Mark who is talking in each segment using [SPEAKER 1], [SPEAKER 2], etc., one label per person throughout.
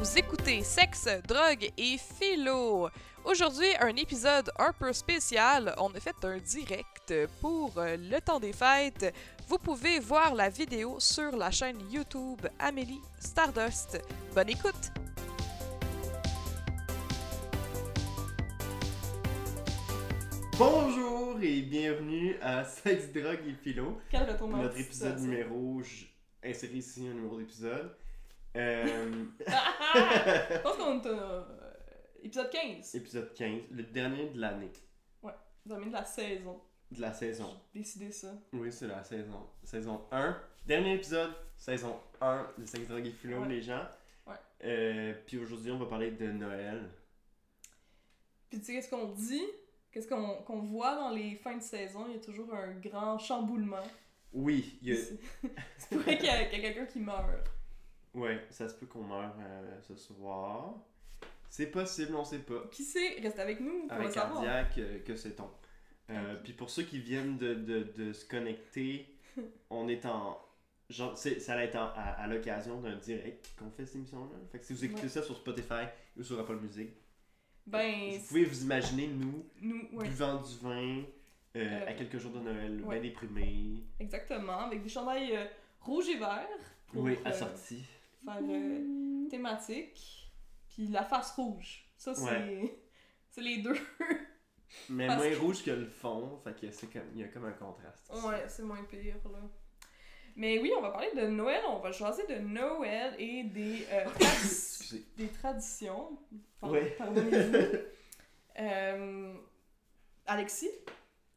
[SPEAKER 1] Vous écoutez Sexe, Drogue et Philo. Aujourd'hui, un épisode un peu spécial. On a fait un direct pour euh, le temps des fêtes. Vous pouvez voir la vidéo sur la chaîne YouTube Amélie Stardust. Bonne écoute!
[SPEAKER 2] Bonjour et bienvenue à Sex, Drogue et Philo,
[SPEAKER 1] Quel retour
[SPEAKER 2] notre épisode numéro. Je inséré ici un numéro d'épisode. Euh,
[SPEAKER 1] Je pense qu'on est euh, épisode 15.
[SPEAKER 2] épisode 15, le dernier de l'année,
[SPEAKER 1] Dernier de la saison.
[SPEAKER 2] de la saison.
[SPEAKER 1] J'ai décidé ça.
[SPEAKER 2] Oui, c'est la saison. Saison 1. Dernier épisode, saison 1 de Sex, Drogue et Philo,
[SPEAKER 1] Ouais.
[SPEAKER 2] les gens.
[SPEAKER 1] Ouais.
[SPEAKER 2] Euh, puis aujourd'hui, on va parler de Noël.
[SPEAKER 1] Puis tu sais, qu'est-ce qu'on dit? Qu'est-ce qu'on voit dans les fins de saison? Il y a toujours un grand chamboulement.
[SPEAKER 2] Oui, il y a...
[SPEAKER 1] C'est vrai qu'il y a, qu'il y a quelqu'un qui meurt.
[SPEAKER 2] Ouais, ça se peut qu'on meure euh, ce soir. C'est possible, on sait pas.
[SPEAKER 1] Qui sait? Reste avec nous pour le
[SPEAKER 2] avec
[SPEAKER 1] savoir.
[SPEAKER 2] cardiaque, euh, que sait-on? Euh. Puis pour ceux qui viennent de, de, de se connecter, on est en. Genre, c'est- ça va être en- à, à l'occasion d'un direct qu'on fait cette émission-là. Fait que si vous écoutez
[SPEAKER 1] Ouais.
[SPEAKER 2] ça sur Spotify ou sur Apple Music,
[SPEAKER 1] Ben,
[SPEAKER 2] vous pouvez vous imaginer nous
[SPEAKER 1] nous, ouais,
[SPEAKER 2] buvant du vin euh,
[SPEAKER 1] Euh,
[SPEAKER 2] à quelques jours de Noël,
[SPEAKER 1] ouais.
[SPEAKER 2] bien déprimés.
[SPEAKER 1] exactement. Avec des chandails euh, rouges et verts pour
[SPEAKER 2] Oui,
[SPEAKER 1] euh,
[SPEAKER 2] assortis.
[SPEAKER 1] Faire euh, thématique. Puis la face rouge. Ça, c'est
[SPEAKER 2] Ouais.
[SPEAKER 1] c'est les deux.
[SPEAKER 2] Mais
[SPEAKER 1] parce
[SPEAKER 2] moins
[SPEAKER 1] que-
[SPEAKER 2] rouge que le fond, fait que c'est comme, il y a comme un contraste.
[SPEAKER 1] Ouais, c'est moins pire, là. Mais oui, on va parler de Noël, on va jaser de Noël et des, euh, tradi- des traditions. Pardon-
[SPEAKER 2] Ouais.
[SPEAKER 1] Euh, Alexis,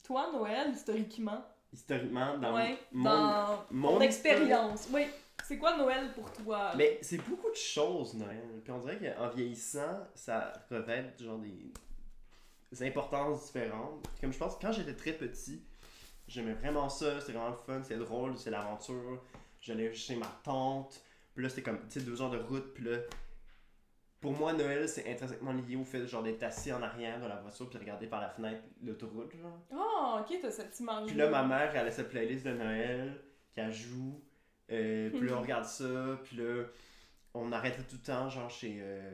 [SPEAKER 1] toi, Noël, historiquement,
[SPEAKER 2] Historiquement, dans
[SPEAKER 1] ouais,
[SPEAKER 2] mon,
[SPEAKER 1] dans
[SPEAKER 2] mon
[SPEAKER 1] expérience, oui. C'est quoi Noël pour toi?
[SPEAKER 2] Mais c'est beaucoup de choses, Noël. Puis on dirait qu'en vieillissant, ça revêt genre des, des importances différentes. Comme je pense, quand j'étais très petit, j'aimais vraiment ça. C'était vraiment le fun, c'était drôle, c'est l'aventure. J'allais chez ma tante. Puis là, c'était comme, tu sais, deux heures de route. Puis là, pour moi, Noël, c'est intrinsèquement lié au fait genre d'être assis en arrière de la voiture puis de regarder par la fenêtre l'autoroute, genre.
[SPEAKER 1] Oh, ok, t'as cette image.
[SPEAKER 2] Puis là, ma mère, elle a sa playlist de Noël qu'elle joue. Euh, puis là, on regarde ça. Puis là, on arrêtait tout le temps, genre chez. euh,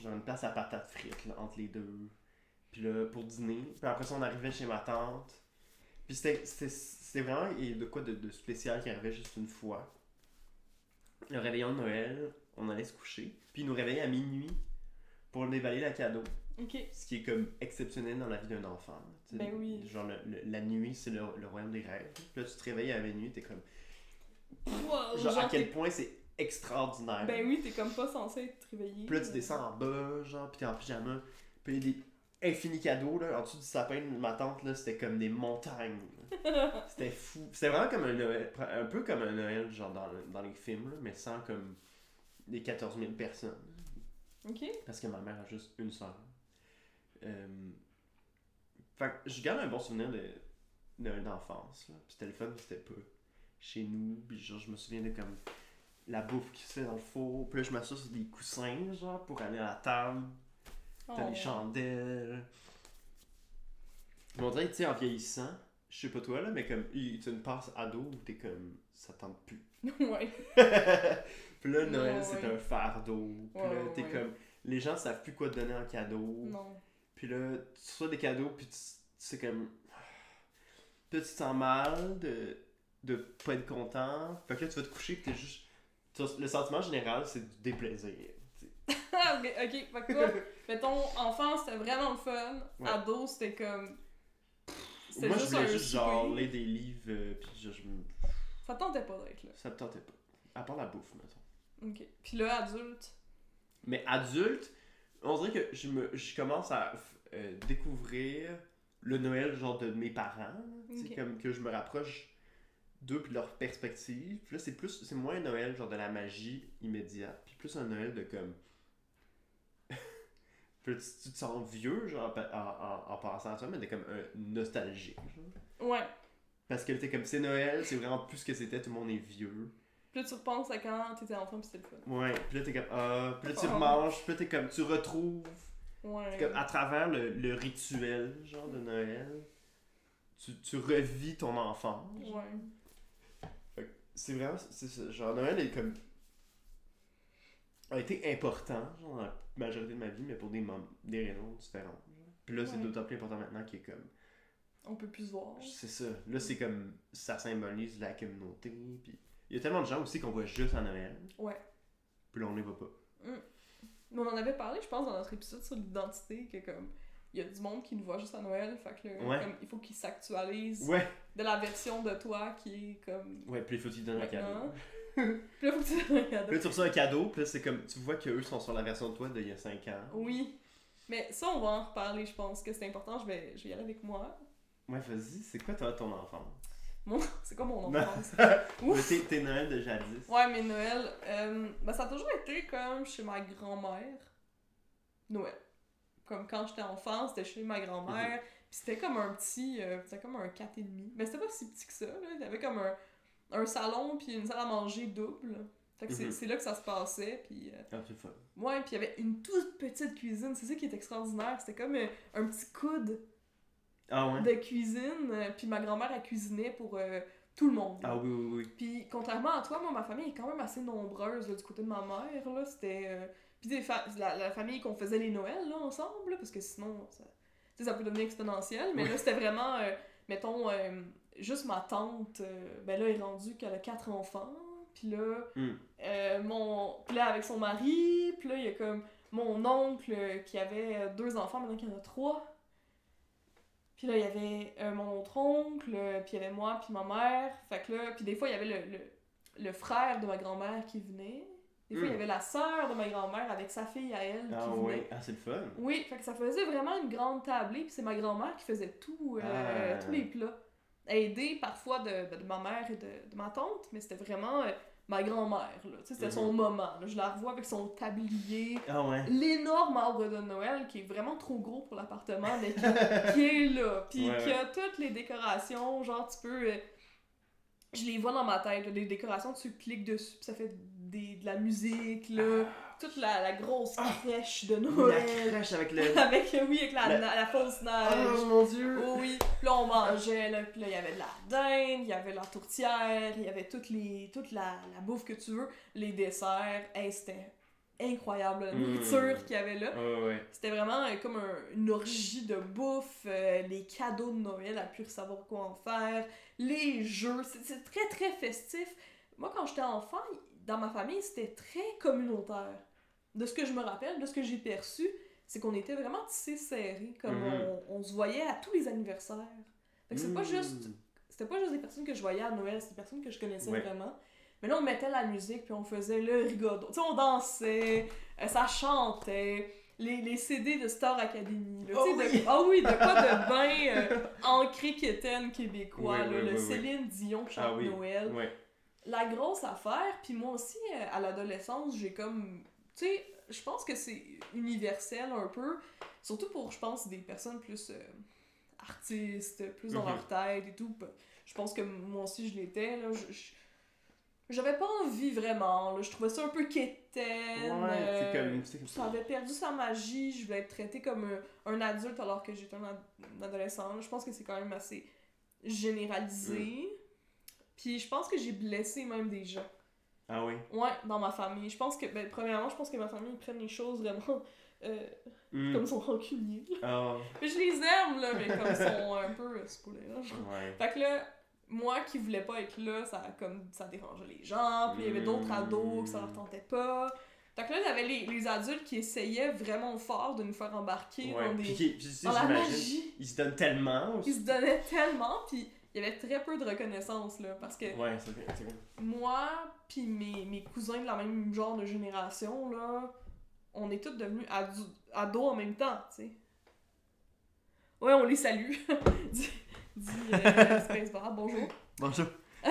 [SPEAKER 2] genre une place à patates frites, là, entre les deux. Puis là, pour dîner. Puis après ça, on arrivait chez ma tante. Puis c'était vraiment il y a de quoi de, de spécial qui arrivait juste une fois. Le réveillon de Noël, on allait se coucher. Puis ils nous réveillait à minuit pour déballer le cadeau.
[SPEAKER 1] Ok.
[SPEAKER 2] Ce qui est comme exceptionnel dans la vie d'un enfant.
[SPEAKER 1] Ben oui.
[SPEAKER 2] Genre le- le- la nuit, c'est le, le royaume des rêves. Puis là, tu te réveilles à la minuit, t'es comme.
[SPEAKER 1] Wow,
[SPEAKER 2] Genre, à quel point c'est extraordinaire.
[SPEAKER 1] Ben oui, t'es comme pas censé être réveillé.
[SPEAKER 2] Puis là, tu descends en bas, genre, puis t'es en pyjama. Puis des infinis cadeaux, là. En dessous du sapin de ma tante, là, c'était comme des montagnes. c'était fou. C'était vraiment comme un Noël, un peu comme un Noël, genre dans, dans les films, là, mais sans comme des 14 000 personnes.
[SPEAKER 1] Ok.
[SPEAKER 2] Parce que ma mère a juste une soeur. Euh... Fait que je garde un bon souvenir de Noël d'enfance. là. Puis c'était le fun, c'était pas chez nous. Puis genre, je me souviens de comme la bouffe qui se fait dans le four. Puis là, je m'assois sur des coussins, genre, pour aller à la table. T'as
[SPEAKER 1] Oh.
[SPEAKER 2] les chandelles. Mais on dirait tu sais, en vieillissant, je sais pas toi, là, mais comme, tu une passe ado où t'es comme, ça tente plus.
[SPEAKER 1] ouais.
[SPEAKER 2] puis là, Noël,
[SPEAKER 1] Ouais,
[SPEAKER 2] c'est
[SPEAKER 1] ouais.
[SPEAKER 2] un fardeau. Puis
[SPEAKER 1] Ouais,
[SPEAKER 2] là, t'es comme, les gens savent plus quoi te donner en cadeau.
[SPEAKER 1] Non.
[SPEAKER 2] Puis là, tu reçois des cadeaux, puis tu c'est comme. Puis tu te sens mal de, de pas être content. Fait que là, tu vas te coucher, t'es juste. Le sentiment général, c'est du déplaisir.
[SPEAKER 1] Ah, ok, ok. Fait que toi, mettons, enfant, c'était vraiment le fun.
[SPEAKER 2] Ouais.
[SPEAKER 1] Ado, c'était comme. C'était
[SPEAKER 2] Moi, je
[SPEAKER 1] juste
[SPEAKER 2] voulais
[SPEAKER 1] un
[SPEAKER 2] juste genre lire des livres, euh, puis je, je me-
[SPEAKER 1] Ça tentait pas d'être là.
[SPEAKER 2] ça me tentait pas. À part la bouffe, mettons.
[SPEAKER 1] Ok. Puis là, adulte.
[SPEAKER 2] Mais adulte, on dirait que je, me, je commence à euh, découvrir le Noël genre de mes parents. tu sais,
[SPEAKER 1] Ok.
[SPEAKER 2] Comme que je me rapproche d'eux puis de leur perspective. Puis là, c'est plus c'est moins Noël genre de la magie immédiate, puis plus un Noël de comme. tu, tu te sens vieux, genre, en, en, en pensant à ça, mais de comme un nostalgique. Genre.
[SPEAKER 1] Ouais.
[SPEAKER 2] Parce que t'es comme c'est Noël, c'est vraiment plus ce que c'était, tout le monde est vieux.
[SPEAKER 1] Puis là, tu repenses à quand t'étais enfant, puis c'était le fun.
[SPEAKER 2] Ouais, puis là t'es comme ah, puis là tu remanges, puis là t'es comme tu retrouves
[SPEAKER 1] Ouais.
[SPEAKER 2] Comme à travers le, le rituel, genre de Noël, tu, tu revis ton enfance.
[SPEAKER 1] Ouais.
[SPEAKER 2] C'est vraiment, c'est ça. Genre, Noël est comme a été important, genre, dans la majorité de ma vie, mais pour des, mom- des raisons différentes. Puis là, c'est d'autant plus important maintenant qu'il est comme.
[SPEAKER 1] On peut plus se voir.
[SPEAKER 2] C'est ça. Là, c'est comme. Ça symbolise la communauté. Puis il y a tellement de gens aussi qu'on voit juste à Noël.
[SPEAKER 1] Ouais.
[SPEAKER 2] Puis là, on les voit pas.
[SPEAKER 1] Mais on en avait parlé, je pense, dans notre épisode sur l'identité, que comme. Il y a du monde qui nous voit juste à Noël, fait que là,
[SPEAKER 2] Ouais.
[SPEAKER 1] comme, il faut qu'ils s'actualisent
[SPEAKER 2] Ouais.
[SPEAKER 1] de la version de toi qui est comme.
[SPEAKER 2] Ouais, puis il faut que tu donnes un cadeau.
[SPEAKER 1] Puis là, faut que tu donnes un cadeau.
[SPEAKER 2] Puis là, tu reçois un cadeau, puis là, c'est comme. Tu vois qu'eux sont sur la version de toi d'il y a 5 ans.
[SPEAKER 1] Oui. Mais ça, on va en reparler, je pense que c'est important. Je vais, je vais y aller avec moi.
[SPEAKER 2] Ouais, vas-y, c'est quoi toi ton enfance?
[SPEAKER 1] Mon... C'est quoi mon enfance?
[SPEAKER 2] T'es Noël de jadis.
[SPEAKER 1] Ouais, mais Noël, euh, ben, ça a toujours été comme chez ma grand-mère. Noël. Comme quand j'étais enfant, c'était chez ma grand-mère. Puis c'était comme un petit. euh, c'était comme un 4,5. Mais c'était pas si petit que ça. Là. Il y avait comme un, un salon, puis une salle à manger double. Fait que c'est-
[SPEAKER 2] Mhm.
[SPEAKER 1] c'est là que ça se passait. Puis. euh,
[SPEAKER 2] Ah, c'est fun.
[SPEAKER 1] Ouais, puis il y avait une toute petite cuisine. C'est ça qui est extraordinaire. C'était comme euh, un petit coude
[SPEAKER 2] Ah ouais?
[SPEAKER 1] de cuisine. euh, Puis ma grand-mère, elle cuisinait pour euh, tout le monde.
[SPEAKER 2] Ah oui, oui, oui.
[SPEAKER 1] Puis contrairement à toi, moi, ma famille est quand même assez nombreuse là, du côté de ma mère. Là, c'était. euh, Puis des fa- la, la famille qu'on faisait les Noëls là, ensemble, là, parce que sinon, ça, ça peut devenir exponentiel. Mais là, c'était vraiment, euh, mettons, euh, juste ma tante, euh, ben là, elle est rendue qu'elle a quatre enfants. Puis là,
[SPEAKER 2] Hmm.
[SPEAKER 1] euh, mon. Là, avec son mari, puis là, il y a comme mon oncle qui avait deux enfants, maintenant qu'il y en a trois. Puis là, il y avait euh, mon autre oncle, euh, puis il y avait moi, puis ma mère. Fait que là, puis des fois, il y avait le, le, le frère de ma grand-mère qui venait. Des fois, il y
[SPEAKER 2] Mm.
[SPEAKER 1] avait la sœur de ma grand-mère avec sa fille à elle
[SPEAKER 2] Ah
[SPEAKER 1] qui venait.
[SPEAKER 2] ouais. Ah, c'est le fun.
[SPEAKER 1] Oui, fait que ça faisait vraiment une grande tablée, puis c'est ma grand-mère qui faisait tout, euh,
[SPEAKER 2] Ah.
[SPEAKER 1] tous les plats. Aidée parfois de, de, ma mère et de, de ma tante, mais c'était vraiment euh, ma grand-mère, là. Tu sais, c'était
[SPEAKER 2] Mhm.
[SPEAKER 1] son moment, là. Je la revois avec son tablier,
[SPEAKER 2] Ah ouais.
[SPEAKER 1] l'énorme arbre de Noël qui est vraiment trop gros pour l'appartement, mais qui, qui est là, puis
[SPEAKER 2] Ouais,
[SPEAKER 1] qui a toutes les décorations, genre tu peux... euh, je les vois dans ma tête, là, des décorations, tu cliques dessus, puis ça fait des, de la musique, là. Toute la, la grosse
[SPEAKER 2] Ah.
[SPEAKER 1] crèche de
[SPEAKER 2] Oui, la
[SPEAKER 1] Noël.
[SPEAKER 2] crèche avec le.
[SPEAKER 1] avec, euh, oui, avec la,
[SPEAKER 2] La-
[SPEAKER 1] fausse neige.
[SPEAKER 2] Oh mon dieu!
[SPEAKER 1] Oh oui, puis là on mangeait, là, puis là il y avait de la dinde, il y avait la tourtière, il y avait toutes les, toute la, la bouffe que tu veux, les desserts, hey, c'était incroyable la
[SPEAKER 2] Mm.
[SPEAKER 1] nourriture qu'il y avait là.
[SPEAKER 2] Ouais.
[SPEAKER 1] C'était vraiment euh, comme un- une orgie de bouffe, euh, les cadeaux de Noël, à plus savoir quoi en faire, les jeux, c'est très très festif. Moi quand j'étais enfant, dans ma famille, c'était très communautaire. De ce que je me rappelle, de ce que j'ai perçu, c'est qu'on était vraiment tissés serrés, comme
[SPEAKER 2] Mhm.
[SPEAKER 1] on, on se voyait à tous les anniversaires. Fait que c'est pas
[SPEAKER 2] Mm.
[SPEAKER 1] juste c'était pas juste des personnes que je voyais à Noël, c'était des personnes que je connaissais
[SPEAKER 2] Ouais.
[SPEAKER 1] vraiment. Mais là, on mettait la musique, puis on faisait le rigodon. Tu sais, on dansait, euh, ça chantait, les, les CD de Star Academy. là,
[SPEAKER 2] Oh
[SPEAKER 1] de-
[SPEAKER 2] oui!
[SPEAKER 1] Ah oui, de quoi de bien euh, ancré quétaine québécois,
[SPEAKER 2] Ouais,
[SPEAKER 1] là, le. Céline Dion chante
[SPEAKER 2] Ah oui.
[SPEAKER 1] Noël. La grosse affaire, puis moi aussi, euh, à l'adolescence, j'ai comme... Tu sais, je pense que c'est universel un peu, surtout pour, je pense, des personnes plus euh, artistes, plus dans
[SPEAKER 2] Mhm.
[SPEAKER 1] leur tête et tout. Je pense que moi aussi, je l'étais, là. J'avais pas envie vraiment, là. Je trouvais ça un peu quétaine.
[SPEAKER 2] Ouais,
[SPEAKER 1] euh,
[SPEAKER 2] comme.
[SPEAKER 1] ça avait perdu sa magie, je voulais être traitée comme un, un adulte alors que j'étais un, ad- un adolescent. Je pense que c'est quand même assez généralisé. Puis je pense que j'ai blessé même des gens.
[SPEAKER 2] Ah oui?
[SPEAKER 1] Ouais, dans ma famille. Je pense que, ben, premièrement, je pense que ma famille ils prennent les choses vraiment euh,
[SPEAKER 2] Hmm.
[SPEAKER 1] comme ils sont rancuniers.
[SPEAKER 2] Ah.
[SPEAKER 1] Mais je les aime, là, mais comme ils sont un peu spoilés, là. genre.
[SPEAKER 2] Ouais.
[SPEAKER 1] Fait que là, moi qui voulais pas être là, ça comme ça dérangeait les gens, puis il y avait d'autres ados que ça leur tentait pas. Fait que là, j'avais les, les adultes qui essayaient vraiment fort de nous faire embarquer
[SPEAKER 2] Ouais.
[SPEAKER 1] dans
[SPEAKER 2] Puis,
[SPEAKER 1] des
[SPEAKER 2] puis tu sais,
[SPEAKER 1] dans la magie.
[SPEAKER 2] ils se donnent tellement aussi.
[SPEAKER 1] Ils se donnaient tellement, puis il y avait très peu de reconnaissance, là, parce que
[SPEAKER 2] Ouais, c'est vrai, c'est vrai.
[SPEAKER 1] moi puis mes, mes cousins de la même genre de génération, là, on est tous devenus adu- ados en même temps, tu sais. Ouais, on les salue. dis, dis euh, Space Bar, bonjour.
[SPEAKER 2] Bonjour.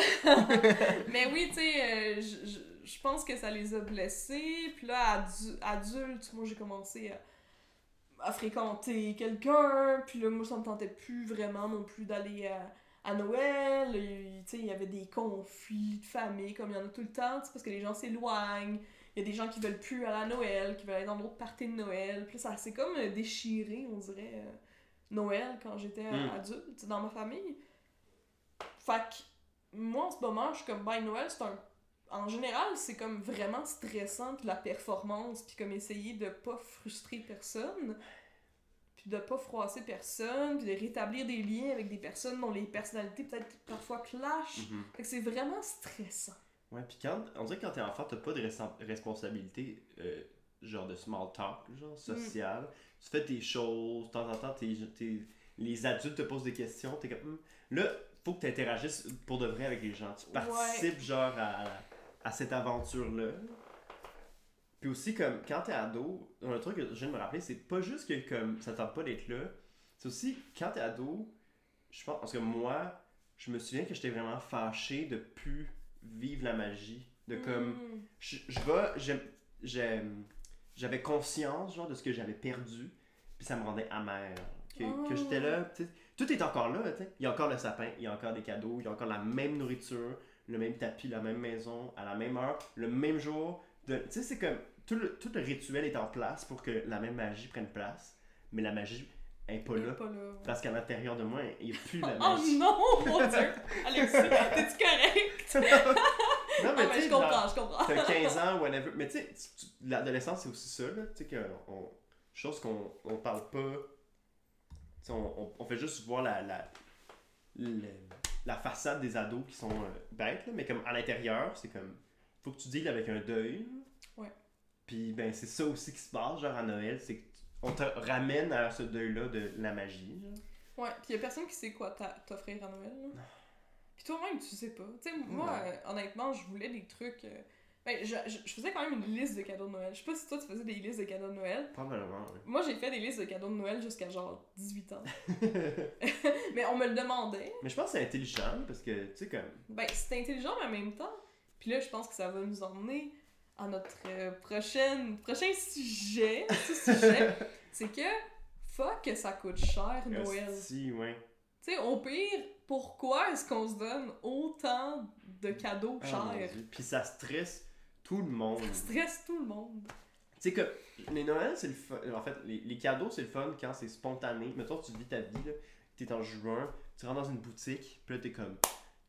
[SPEAKER 1] Mais oui, tu sais, euh, je- je je pense que ça les a blessés. Puis là, adu- adulte, moi, j'ai commencé à, à fréquenter quelqu'un. Puis là, moi, ça me tentait plus vraiment non plus d'aller à, à Noël. Il y avait des conflits de famille, comme il y en a tout le temps, parce que les gens s'éloignent. Il y a des gens qui veulent plus aller à Noël, qui veulent aller dans d'autres parties de Noël. Puis ça s'est comme euh, déchiré, on dirait, euh, Noël quand j'étais euh,
[SPEAKER 2] Mm.
[SPEAKER 1] adulte, dans ma famille. Fait que moi, en ce moment, je suis comme, ben, Noël, c'est un en général, c'est comme vraiment stressant, puis la performance, puis comme essayer de pas frustrer personne, puis de pas froisser personne, puis de rétablir des liens avec des personnes dont les personnalités peut-être parfois clashent.
[SPEAKER 2] Mhm.
[SPEAKER 1] Fait que c'est vraiment stressant.
[SPEAKER 2] Ouais, puis quand, on dirait que quand t'es enfant, t'as pas de responsabilité, euh, genre de small talk, genre social. Tu fais tes choses, de temps en temps, les adultes te posent des questions, t'es comme, Hmm. là, faut que tu interagisses pour de vrai avec les gens. Tu participes, genre, à, à cette aventure-là. Puis aussi, comme, quand t'es ado, un truc que je viens de me rappeler, c'est pas juste que, comme, ça tente pas d'être là, c'est aussi, quand t'es ado, je pense, parce que moi, je me souviens que j'étais vraiment fâché de plus vivre la magie. De comme,
[SPEAKER 1] Mm.
[SPEAKER 2] je, je vais, j'aime- j'avais conscience genre de ce que j'avais perdu, puis ça me rendait amer. Que, que
[SPEAKER 1] Oh.
[SPEAKER 2] j'étais là, tout est encore là. Il y a encore le sapin, il y a encore des cadeaux, il y a encore la même nourriture, le même tapis, la même maison, à la même heure, le même jour. Tu sais, c'est comme, tout le, tout le rituel est en place pour que la même magie prenne place, mais la magie est pas là.
[SPEAKER 1] pas là, ouais.
[SPEAKER 2] Parce qu'à l'intérieur de moi, il n'y a plus la
[SPEAKER 1] Oh
[SPEAKER 2] magie.
[SPEAKER 1] non, mon dieu! Alexis, t'es-tu correct?
[SPEAKER 2] non,
[SPEAKER 1] Ah,
[SPEAKER 2] mais sais,
[SPEAKER 1] je
[SPEAKER 2] genre-
[SPEAKER 1] comprends, je comprends.
[SPEAKER 2] T'as 15 ans, whatever. Mais tu sais, l'adolescence, c'est aussi ça, là. Tu sais, que on, chose qu'on on parle pas. Tu sais, on, on, on fait juste voir la, la, la façade des ados qui sont euh, bêtes, là, mais comme à l'intérieur, c'est comme. Faut que tu deals avec un deuil.
[SPEAKER 1] Ouais.
[SPEAKER 2] Puis, ben, c'est ça aussi qui se passe, genre à Noël, c'est qu'on te ramène à ce deuil-là de la magie. genre.
[SPEAKER 1] Ouais, pis y a personne qui sait quoi t'offrir à Noël. Là. Pis toi-même, tu sais pas. Tu sais, moi, euh, honnêtement, je voulais des trucs. euh, Ben, je, je, je faisais quand même une liste de cadeaux de Noël. Je sais pas si toi, tu faisais des listes de cadeaux de Noël.
[SPEAKER 2] Probablement, ouais.
[SPEAKER 1] Moi, j'ai fait des listes de cadeaux de Noël jusqu'à genre 18 ans. mais on me le demandait.
[SPEAKER 2] mais je pense que c'est intelligent parce que, tu sais, comme.
[SPEAKER 1] Ben, c'est intelligent, mais en même temps. Puis là, je pense que ça va nous emmener à notre euh, prochaine, prochain sujet. Sujet, c'est que fuck que ça coûte cher Noël.
[SPEAKER 2] Si, ouais.
[SPEAKER 1] Tu sais, au pire, pourquoi est-ce qu'on se donne autant de cadeaux
[SPEAKER 2] Ah,
[SPEAKER 1] chers?
[SPEAKER 2] Puis ça stresse tout le monde.
[SPEAKER 1] ça stresse tout le monde.
[SPEAKER 2] Tu sais que les Noëls, c'est le fun. En fait, les, les cadeaux, c'est le fun quand c'est spontané. Mettons, tu vis ta vie, là. T'es en juin, tu rentres dans une boutique, puis là, t'es comme.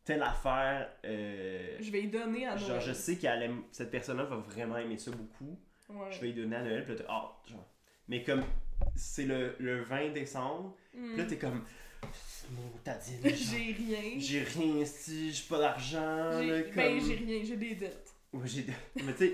[SPEAKER 2] Telle affaire. euh,
[SPEAKER 1] Je vais y donner à Noël.
[SPEAKER 2] genre, je sais qu'elle aime. Cette personne-là va vraiment aimer ça beaucoup.
[SPEAKER 1] Ouais.
[SPEAKER 2] Je vais y donner à Noël, puis là, t'es. Ah, genre. Mais comme. C'est le, le 20 décembre,
[SPEAKER 1] Hmm.
[SPEAKER 2] puis là, t'es comme. Genre,
[SPEAKER 1] J'ai rien.
[SPEAKER 2] J'ai rien, si, j'ai pas d'argent.
[SPEAKER 1] J'ai-
[SPEAKER 2] là,
[SPEAKER 1] Ben, j'ai rien, j'ai des dettes.
[SPEAKER 2] Ouais, j'ai. Mais tu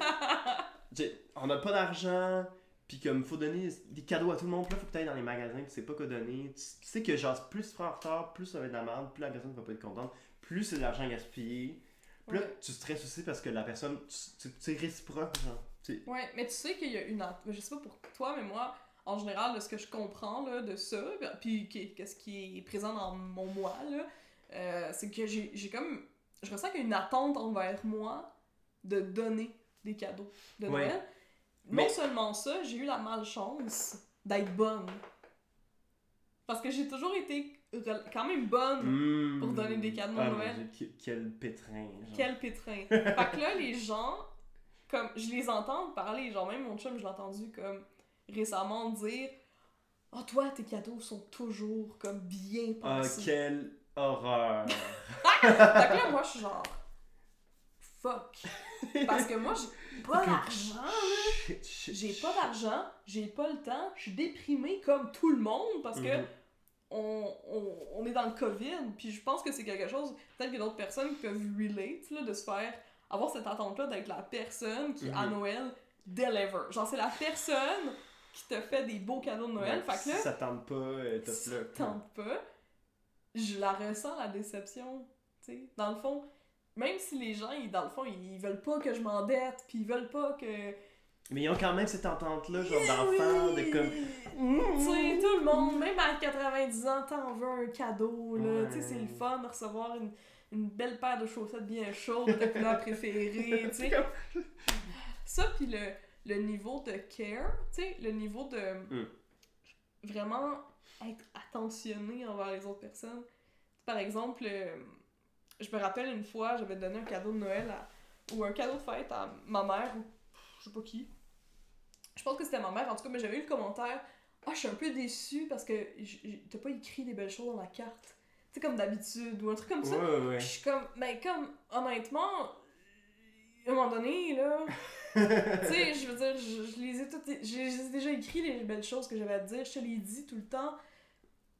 [SPEAKER 2] sais, on n'a pas d'argent, puis comme faut donner des cadeaux à tout le monde, puis là faut que tu ailles dans les magasins, tu sais pas quoi donner. Tu, tu sais que genre plus tu prends en retard, plus ça va être de la merde, plus la personne va pas être contente, plus c'est de l'argent gaspillé. Puis là
[SPEAKER 1] Ouais.
[SPEAKER 2] tu stresses aussi parce que la personne, sais, réciproque, genre.
[SPEAKER 1] Ouais, mais tu sais qu'il y a une. at- Je sais pas pour toi, mais moi, en général, de ce que je comprends là, de ça, puis qui- qu'est-ce qui est présent dans mon moi, là, euh, c'est que j'ai comme. Je ressens qu'il y a une attente envers moi de donner des cadeaux de
[SPEAKER 2] Ouais.
[SPEAKER 1] Noël.
[SPEAKER 2] Mais-
[SPEAKER 1] Non seulement ça, j'ai eu la malchance d'être bonne. Parce que j'ai toujours été quand même bonne.
[SPEAKER 2] mm,
[SPEAKER 1] Pour donner des cadeaux de
[SPEAKER 2] ah, mon
[SPEAKER 1] Noël.
[SPEAKER 2] Dieu, quel pétrin. Genre.
[SPEAKER 1] Quel pétrin. fait que là, les gens, comme, je les entends parler, genre même mon chum, je l'ai entendu comme récemment dire « Oh, toi, tes cadeaux sont toujours comme bien
[SPEAKER 2] Ah,
[SPEAKER 1] pensés.
[SPEAKER 2] quelle horreur.
[SPEAKER 1] Fait que là, moi, je suis genre « Fuck. » Parce que moi, j'ai pas d'argent, J'ai pas d'argent, j'ai pas le temps, je suis déprimée comme tout le monde parce que
[SPEAKER 2] Mhm.
[SPEAKER 1] On, on, on est dans le COVID, puis je pense que c'est quelque chose, peut-être qu'il y a d'autres personnes peuvent relate, là, de se faire, avoir cette attente-là d'être la personne qui, à
[SPEAKER 2] Mhm.
[SPEAKER 1] Noël, deliver. Genre, c'est la personne qui te fait des beaux cadeaux de Noël,
[SPEAKER 2] Ouais,
[SPEAKER 1] fait que là,
[SPEAKER 2] ça tente pas, euh, t'as
[SPEAKER 1] si tente pas, je la ressens, la déception, tu sais. Dans le fond, même si les gens, ils, dans le fond, ils veulent pas que je m'endette, puis ils veulent pas que...
[SPEAKER 2] Mais ils ont quand même cette entente-là, genre d'enfant, de comme.
[SPEAKER 1] Tu sais, tout le monde, même à 90 ans, t'en veux un cadeau, là.
[SPEAKER 2] Ouais.
[SPEAKER 1] Tu sais, c'est le fun de recevoir une, une belle paire de chaussettes bien chaudes, ta couleur préférée, tu sais. Ça, puis le, le niveau de care, tu sais, le niveau de
[SPEAKER 2] Mm.
[SPEAKER 1] vraiment être attentionné envers les autres personnes. Par exemple, euh, je me rappelle une fois, j'avais donné un cadeau de Noël à- ou un cadeau de fête à ma mère ou je sais pas qui. Je pense que c'était ma mère, en tout cas, mais j'avais eu le commentaire Ah, je suis un peu déçue parce que t'as pas écrit des belles choses dans la carte. Tu sais, comme d'habitude, ou un truc comme ça.
[SPEAKER 2] Ouais, ouais.
[SPEAKER 1] Puis je suis comme, mais comme, honnêtement, à un moment donné, là. tu sais, je veux dire, je, je les ai toutes. Je les ai déjà écrit les belles choses que j'avais à te dire, je te les dis tout le temps.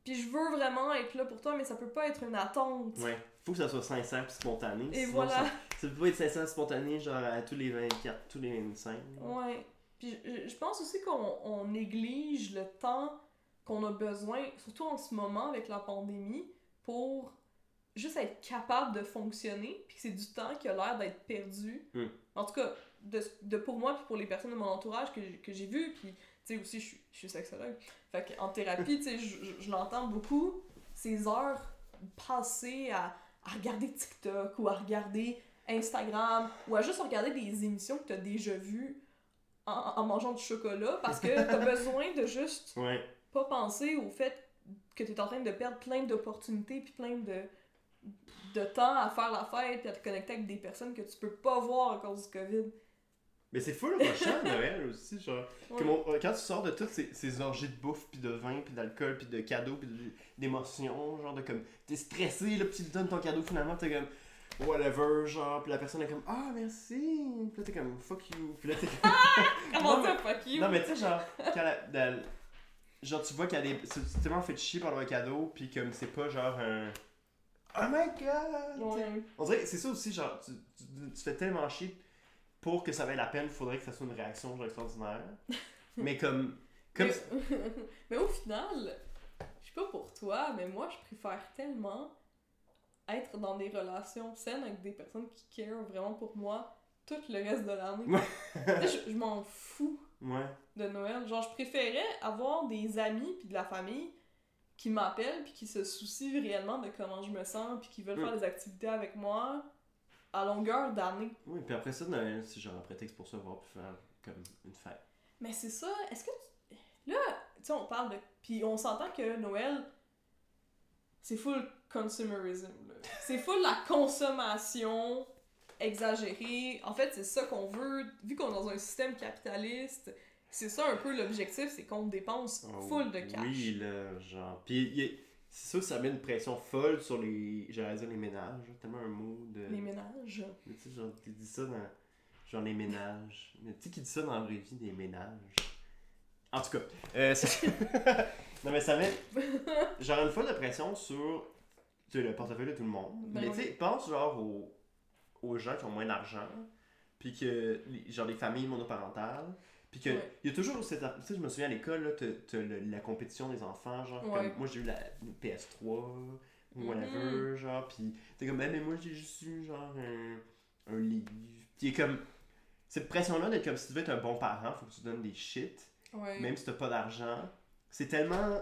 [SPEAKER 1] Puis je veux vraiment être là pour toi, mais ça peut pas être une attente.
[SPEAKER 2] Ouais. Faut que ça soit sincère puis spontané.
[SPEAKER 1] Et
[SPEAKER 2] sinon
[SPEAKER 1] voilà.
[SPEAKER 2] Ça, ça peut pas être sincère spontané, genre à tous les 24, tous les 25.
[SPEAKER 1] Ouais. Puis je, je pense aussi qu'on on néglige le temps qu'on a besoin, surtout en ce moment avec la pandémie, pour juste être capable de fonctionner, puis que c'est du temps qui a l'air d'être perdu.
[SPEAKER 2] Hmm.
[SPEAKER 1] En tout cas, de, de pour moi, puis pour les personnes de mon entourage que, j'ai- que j'ai vues, puis tu sais aussi, je suis, sexologue. Fait qu'en thérapie, tu sais, je l'entends beaucoup, ces heures passées à, à regarder TikTok ou à regarder Instagram ou à juste regarder des émissions que tu as déjà vues en, en mangeant du chocolat parce que tu as besoin de juste
[SPEAKER 2] Ouais.
[SPEAKER 1] pas penser au fait que tu es en train de perdre plein d'opportunités puis plein de, de temps à faire la fête puis à te connecter avec des personnes que tu peux pas voir à cause du COVID.
[SPEAKER 2] Mais c'est full rushant Noël aussi, genre.
[SPEAKER 1] Ouais.
[SPEAKER 2] Comme on- quand tu sors de toutes ces, ces orgies de bouffe, puis de vin, puis d'alcool, puis de cadeaux, puis d'émotions, genre de comme. T'es stressé, là, puis tu donnes ton cadeau finalement, t'es comme. Whatever, genre, puis la personne est comme Ah, merci. Puis là, t'es comme Fuck you. Puis là, t'es
[SPEAKER 1] Comment
[SPEAKER 2] Non,
[SPEAKER 1] ça, fuck you?
[SPEAKER 2] Non, mais tu sais, genre, quand la- la- genre, tu vois a des. C'est tellement fait chier par un cadeau, puis comme c'est pas genre un. Oh my god!
[SPEAKER 1] Ouais.
[SPEAKER 2] On dirait c'est ça aussi, genre, tu, tu, tu fais tellement chier pour que ça vaille la peine, faudrait que ça soit une réaction genre extraordinaire. mais comme. comme
[SPEAKER 1] Mais, mais au final, je sais pas pour toi, mais moi, je préfère tellement être dans des relations saines avec des personnes qui care vraiment pour moi tout le reste de l'année. Je, je m'en fous
[SPEAKER 2] Ouais.
[SPEAKER 1] de Noël. Genre, je préférais avoir des amis puis de la famille qui m'appellent puis qui se soucient réellement de comment je me sens puis qui veulent
[SPEAKER 2] Mm.
[SPEAKER 1] faire des activités avec moi à longueur d'année.
[SPEAKER 2] Oui, puis après ça, Noël, c'est genre un prétexte pour se voir, puis faire comme une fête.
[SPEAKER 1] Mais c'est ça, est-ce que tu... Là, tu sais, on parle de... Puis on s'entend que Noël, c'est full consumerism. C'est full la consommation exagérée. En fait, c'est ça qu'on veut. Vu qu'on est dans un système capitaliste, c'est ça un peu l'objectif, c'est qu'on dépense
[SPEAKER 2] Oh,
[SPEAKER 1] full de cash.
[SPEAKER 2] Oui, là, genre. Puis c'est sûr ça met une pression folle sur les. J'allais dire les ménages, tellement un mot de.
[SPEAKER 1] Les ménages.
[SPEAKER 2] Mais tu sais, genre, tu dis ça dans. Genre les ménages. Mais tu sais, qui dit ça dans la vraie vie, des ménages? En tout cas, euh, non mais ça met. Genre une fois de pression sur tu sais, le portefeuille de tout le monde.
[SPEAKER 1] Ben
[SPEAKER 2] mais
[SPEAKER 1] oui.
[SPEAKER 2] tu sais, pense genre aux, aux gens qui ont moins d'argent. Puis que, genre les familles monoparentales. Puis que, il
[SPEAKER 1] Ouais.
[SPEAKER 2] y a toujours cette. Tu sais, je me souviens à l'école, là, t'as la compétition des enfants. Genre,
[SPEAKER 1] Ouais.
[SPEAKER 2] comme moi j'ai eu la PS3 ou
[SPEAKER 1] Mhm.
[SPEAKER 2] whatever. Genre, puis t'es comme, ben, mais moi j'ai juste eu genre un, un livre. Est comme. Cette pression-là d'être comme si tu veux être un bon parent, faut que tu donnes des shit,
[SPEAKER 1] Ouais.
[SPEAKER 2] même si t'as pas d'argent. C'est tellement.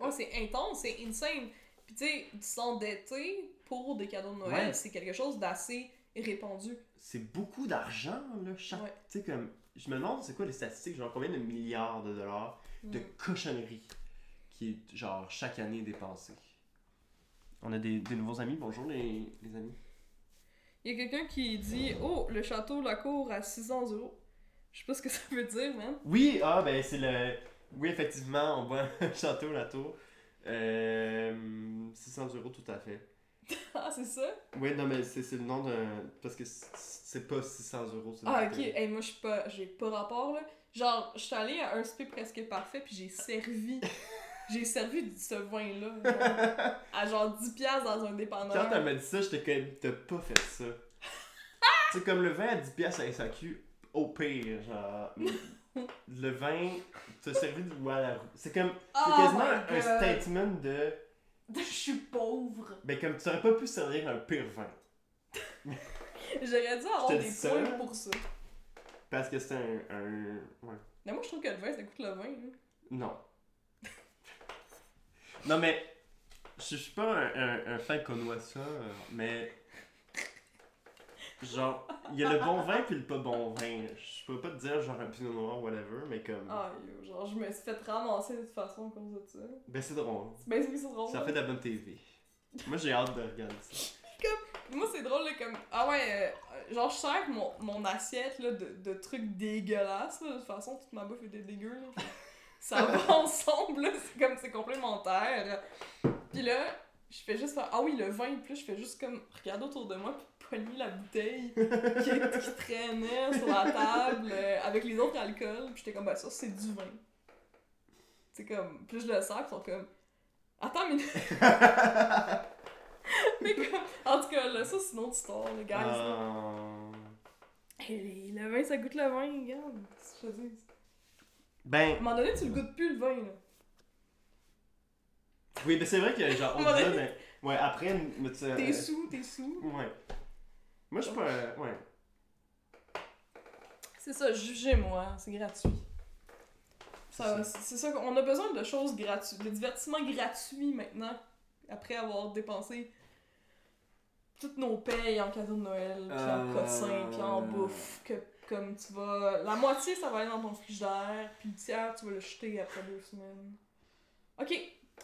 [SPEAKER 1] Ouais, c'est intense, c'est insane. Puis tu sais, s'endetter pour des cadeaux de Noël, c'est quelque chose d'assez répandu.
[SPEAKER 2] C'est beaucoup d'argent, là. Chaque.
[SPEAKER 1] Ouais.
[SPEAKER 2] Tu sais, comme. Je me demande, c'est quoi les statistiques, genre combien de milliards de dollars de cochonneries qui est, genre, chaque année dépensées? On a des, des nouveaux amis. Bonjour, les, les amis.
[SPEAKER 1] Il y a quelqu'un qui dit Oh, le château, la cour à 600 euros. Je sais pas ce que ça veut dire, man.
[SPEAKER 2] Oui, ah, ben, c'est le. Oui, effectivement, on voit un château, la tour. Euh, 600 euros, tout à fait.
[SPEAKER 1] Ah, c'est ça?
[SPEAKER 2] Oui, non, mais c'est le nom d'un. Parce que c'est- pas 600 euros.
[SPEAKER 1] Ah, ok. Hey, moi, je suis pas. J'ai pas rapport, là. Genre, je suis allée à un souper presque parfait, puis j'ai servi. j'ai servi de ce vin-là. à genre 10$ piastres dans un dépanneur.
[SPEAKER 2] Quand elle m'a dit ça, j'étais comme, t'as pas fait ça. c'est comme le vin à 10$ piastres à SAQ, au pire, genre. le vin, t'as servi de bois à la roue. C'est comme, c'est
[SPEAKER 1] Oh
[SPEAKER 2] quasiment un statement de.
[SPEAKER 1] Je suis pauvre.
[SPEAKER 2] Ben, comme tu aurais pas pu servir un pire vin.
[SPEAKER 1] J'aurais dû avoir des
[SPEAKER 2] ça,
[SPEAKER 1] points pour ça.
[SPEAKER 2] Parce que c'est un, un. Ouais.
[SPEAKER 1] Mais moi, je trouve que le vin, ça coûte le vin. là.
[SPEAKER 2] Non. non, mais. Je suis pas un, un, un fan connoisseur, mais. Genre, il y a le bon vin puis le pas bon vin. Je peux pas te dire genre un pinot noir, whatever, mais comme.
[SPEAKER 1] Ah, yo, genre, je me suis fait ramasser de toute façon à cause de ça.
[SPEAKER 2] Ben, c'est drôle.
[SPEAKER 1] Ben, c'est c'est drôle.
[SPEAKER 2] Ça fait de la bonne TV. Moi, j'ai hâte de regarder ça.
[SPEAKER 1] Moi, c'est drôle, là, comme. Ah ouais, euh, genre, je sers mon, mon assiette, là, de, de trucs dégueulasses, là. De toute façon, toute ma bouffe était dégueu, là. Ça va ensemble, là. C'est comme, c'est complémentaire. Puis là, je fais juste faire. Ah oui, le vin, puis je fais juste comme. Regarder autour de moi, puis la bouteille qui, qui traînait sur la table euh, avec les autres alcools. Puis j'étais comme, ben ça, c'est du vin. C'est comme, plus je le sers, ils sont comme, attends, mais. mais comme, en tout cas, là, ça, c'est une autre histoire, le gars.
[SPEAKER 2] Euh,
[SPEAKER 1] Hey, le vin, ça goûte le vin, regarde. Qu'est-ce que je te dis? À
[SPEAKER 2] Ben,
[SPEAKER 1] un moment donné, tu le goûtes plus, le vin, là.
[SPEAKER 2] oui, mais c'est vrai que genre,
[SPEAKER 1] Ouais.
[SPEAKER 2] au-delà, mais. Ouais, après, mais tu-
[SPEAKER 1] T'es
[SPEAKER 2] euh,
[SPEAKER 1] sous, t'es sous.
[SPEAKER 2] Ouais. Moi, je suis pas. euh, Ouais.
[SPEAKER 1] C'est ça, jugez-moi, c'est gratuit. Ça,
[SPEAKER 2] C'est
[SPEAKER 1] c'est c'est ça qu'on a besoin de choses gratuites, de divertissements gratuits maintenant, après avoir dépensé toutes nos payes en cadeau de Noël, puis en
[SPEAKER 2] Euh.
[SPEAKER 1] cossin, puis en bouffe, que comme tu vas... La moitié, ça va aller dans ton frigidaire, puis le tiers, tu vas le jeter après deux semaines. Ok.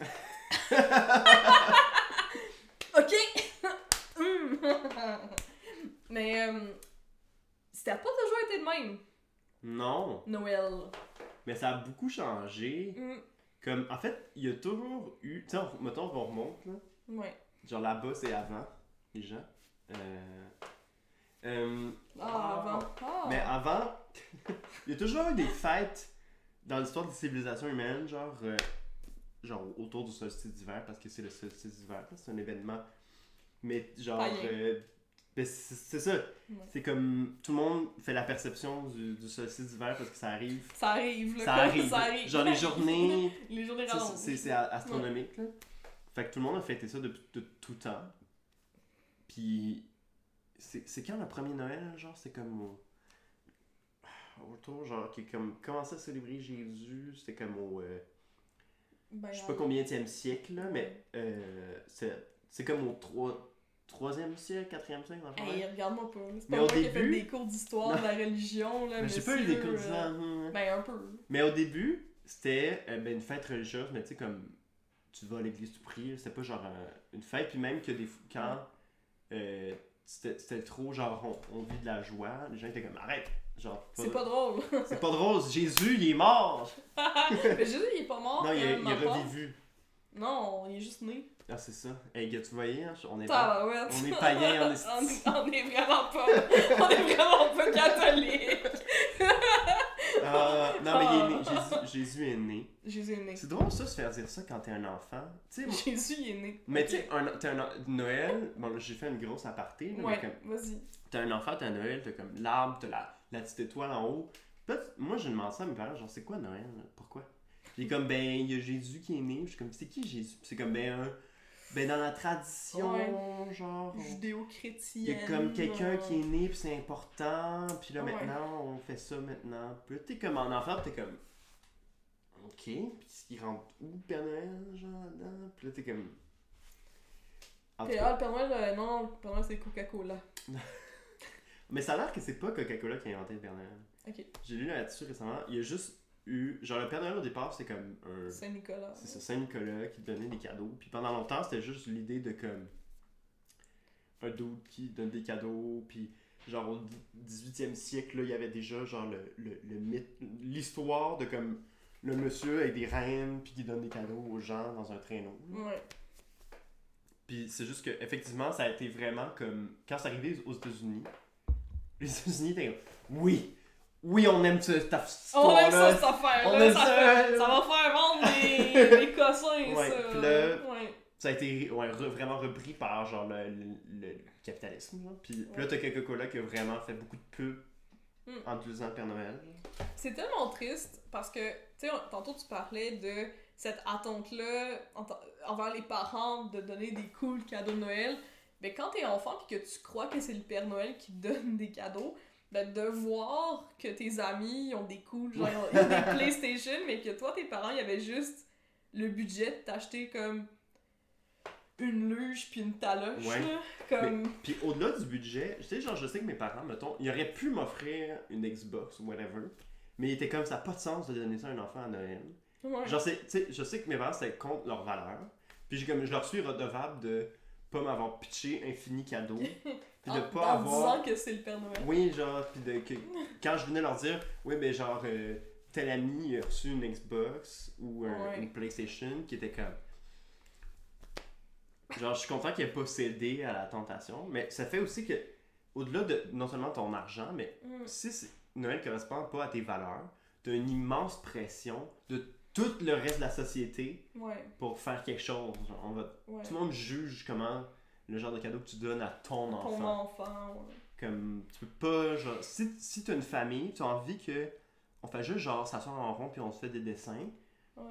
[SPEAKER 1] ok! Hum. Mais euh, c'était pas toujours été de même,
[SPEAKER 2] Non,
[SPEAKER 1] Noël.
[SPEAKER 2] mais ça a beaucoup changé.
[SPEAKER 1] Hum.
[SPEAKER 2] Comme, en fait, il y a toujours eu. Tu sais, on- mettons qu'on remonte, là.
[SPEAKER 1] Ouais.
[SPEAKER 2] Genre là-bas, c'est avant, les gens. Euh, euh,
[SPEAKER 1] Ah, avant. Ah.
[SPEAKER 2] Mais avant, il y a toujours eu des fêtes dans l'histoire des civilisations humaines, genre, euh, genre autour du solstice d'hiver, parce que c'est le solstice d'hiver, c'est un événement. Mais genre, euh, ben, c'est ça. C'est comme tout le monde fait la perception du, du solstice d'hiver parce que ça arrive.
[SPEAKER 1] Ça arrive, là.
[SPEAKER 2] Ça arrive.
[SPEAKER 1] ça arrive.
[SPEAKER 2] Genre les journées.
[SPEAKER 1] les journées
[SPEAKER 2] Ça. C'est astronomique, là. Fait que tout le monde a fêté ça depuis de tout temps. Puis, c'est quand le premier Noël, genre, c'est comme au... Autour, genre, qui est comme commencé à célébrer Jésus, c'était comme au... euh,
[SPEAKER 1] Ben,
[SPEAKER 2] je sais pas combien de siècle, là, mais euh, c'est c'est comme au 3 troisième siècle, quatrième siècle, dans le
[SPEAKER 1] Hey, regarde-moi pas. C'est
[SPEAKER 2] Mais
[SPEAKER 1] pas
[SPEAKER 2] au
[SPEAKER 1] moi qui ai fait
[SPEAKER 2] début-
[SPEAKER 1] des cours d'histoire de la religion, là.
[SPEAKER 2] Mais j'ai pas eu des cours
[SPEAKER 1] euh,
[SPEAKER 2] hum, hum.
[SPEAKER 1] Ben, un peu.
[SPEAKER 2] Mais au début, c'était euh, ben, une fête religieuse, mais tu sais, comme tu vas à l'église, tu pries, c'était pas genre euh, une fête. Puis même que des quand euh, c'était trop genre on, on vit de la joie, les gens étaient comme arrête, genre
[SPEAKER 1] C'est pas drôle.
[SPEAKER 2] c'est pas drôle, Jésus il est mort!
[SPEAKER 1] Mais Jésus, il est pas mort.
[SPEAKER 2] non, il, est-
[SPEAKER 1] euh,
[SPEAKER 2] il revivu.
[SPEAKER 1] Non, il est juste né.
[SPEAKER 2] Ah, c'est ça. Hey, gars, tu voyais, hein, on est pas. On est païen, on est-
[SPEAKER 1] on, on est vraiment pas. On est vraiment pas catholique.
[SPEAKER 2] Ah, non, mais il est né. Jésus, Jésus est né.
[SPEAKER 1] Jésus est né.
[SPEAKER 2] C'est drôle ça, se faire dire ça quand t'es un enfant. Moi-
[SPEAKER 1] Jésus, il est né.
[SPEAKER 2] mais tu sais, un- t'es un, Noël, bon là j'ai fait une grosse aparté, là,
[SPEAKER 1] Ouais,
[SPEAKER 2] comme
[SPEAKER 1] vas-y.
[SPEAKER 2] t'as un enfant, t'as un Noël, t'as comme l'arbre, t'as la, la petite étoile en haut. Puis moi, je demande ça à mes parents, genre, c'est quoi Noël là? Pourquoi? Puis comme, ben, il y a Jésus qui est né. Je suis comme, c'est qui Jésus? C'est comme, ben, un- ben, dans la tradition, genre. on- Il
[SPEAKER 1] Judéo-chrétienne.
[SPEAKER 2] y a comme quelqu'un qui est né, puis c'est important. Puis là,
[SPEAKER 1] Ouais.
[SPEAKER 2] maintenant, on fait ça maintenant. Puis là, t'es comme en enfant, t'es comme. Ok, puis il rentre où, Père Noël, genre, là-dedans? Puis là, t'es comme. En
[SPEAKER 1] Puis, ah, le Père Noël, euh, non, le Père Noël, c'est Coca-Cola.
[SPEAKER 2] Mais ça a l'air que c'est pas Coca-Cola qui a inventé le Père Noël.
[SPEAKER 1] Ok.
[SPEAKER 2] J'ai lu là-dessus récemment. Il y a juste eu. Genre, le Père Noël au départ, c'était comme un.
[SPEAKER 1] Saint-Nicolas.
[SPEAKER 2] C'est ça, Saint-Nicolas qui donnait des cadeaux. Puis pendant longtemps, c'était juste l'idée de comme. Un dude qui donne des cadeaux. Puis genre au 18e siècle, là, il y avait déjà genre le, le, le mythe. L'histoire de comme. Le monsieur avec des reines, puis qui donne des cadeaux aux gens dans un traîneau.
[SPEAKER 1] Ouais.
[SPEAKER 2] Puis c'est juste que effectivement, ça a été vraiment comme quand c'est arrivé aux États-Unis, les États-Unis étaient comme oui, oui, on aime ce- cette
[SPEAKER 1] On aime ça, cette affaire-là.
[SPEAKER 2] on aime
[SPEAKER 1] ça,
[SPEAKER 2] ça.
[SPEAKER 1] fait- ça va faire vendre des, des cossins,
[SPEAKER 2] Ouais,
[SPEAKER 1] ça.
[SPEAKER 2] puis là-
[SPEAKER 1] Ouais.
[SPEAKER 2] Ça a été ouais, re- vraiment repris par genre le, le- le capitalisme. Genre. Puis, puis là, t'as Coca-Cola qui a vraiment fait beaucoup de pubs
[SPEAKER 1] Mm.
[SPEAKER 2] en utilisant le Père Noël.
[SPEAKER 1] C'est tellement triste parce que, tu sais, tantôt tu parlais de cette attente-là en- envers les parents de donner des cool cadeaux de Noël. Mais quand t'es enfant et que tu crois que c'est le Père Noël qui te donne des cadeaux, ben de voir que tes amis ont des cool, genre ils ont, ils des PlayStation, mais que toi, tes parents, il y avait juste le budget de t'acheter comme une luge puis une taloche,
[SPEAKER 2] Ouais.
[SPEAKER 1] là, comme...
[SPEAKER 2] Puis au-delà du budget, tu sais, genre, je sais que mes parents, mettons, ils auraient pu m'offrir une Xbox ou whatever, mais ils étaient comme ça, pas de sens de donner ça à un enfant à Noël.
[SPEAKER 1] Ouais.
[SPEAKER 2] Genre, c'est- tu sais, je sais que mes parents, c'était contre leur valeur. Puis j'ai comme, je leur suis redevable de pas m'avoir pitché infini cadeaux. Puis de
[SPEAKER 1] en,
[SPEAKER 2] pas
[SPEAKER 1] en
[SPEAKER 2] avoir.
[SPEAKER 1] disant que c'est le Père Noël.
[SPEAKER 2] Oui, genre, puis de, que, quand je venais leur dire, oui, ben genre, euh, tel ami a reçu une Xbox ou un-
[SPEAKER 1] Ouais.
[SPEAKER 2] une PlayStation qui était comme. Genre, je suis content qu'il ait pas cédé à la tentation, mais ça fait aussi que, au-delà de non seulement ton argent, mais
[SPEAKER 1] Mm.
[SPEAKER 2] si Noël correspond pas à tes valeurs, t'as une immense pression de tout le reste de la société
[SPEAKER 1] Ouais,
[SPEAKER 2] pour faire quelque chose. Genre, on va,
[SPEAKER 1] ouais.
[SPEAKER 2] Tout le monde juge comment le genre de cadeau que tu donnes à ton enfant.
[SPEAKER 1] Ton enfant, ouais.
[SPEAKER 2] Comme, tu peux pas, genre, si, si t'as une famille, tu as envie que on fait juste genre s'asseoir en rond puis on se fait des dessins,
[SPEAKER 1] Ouais.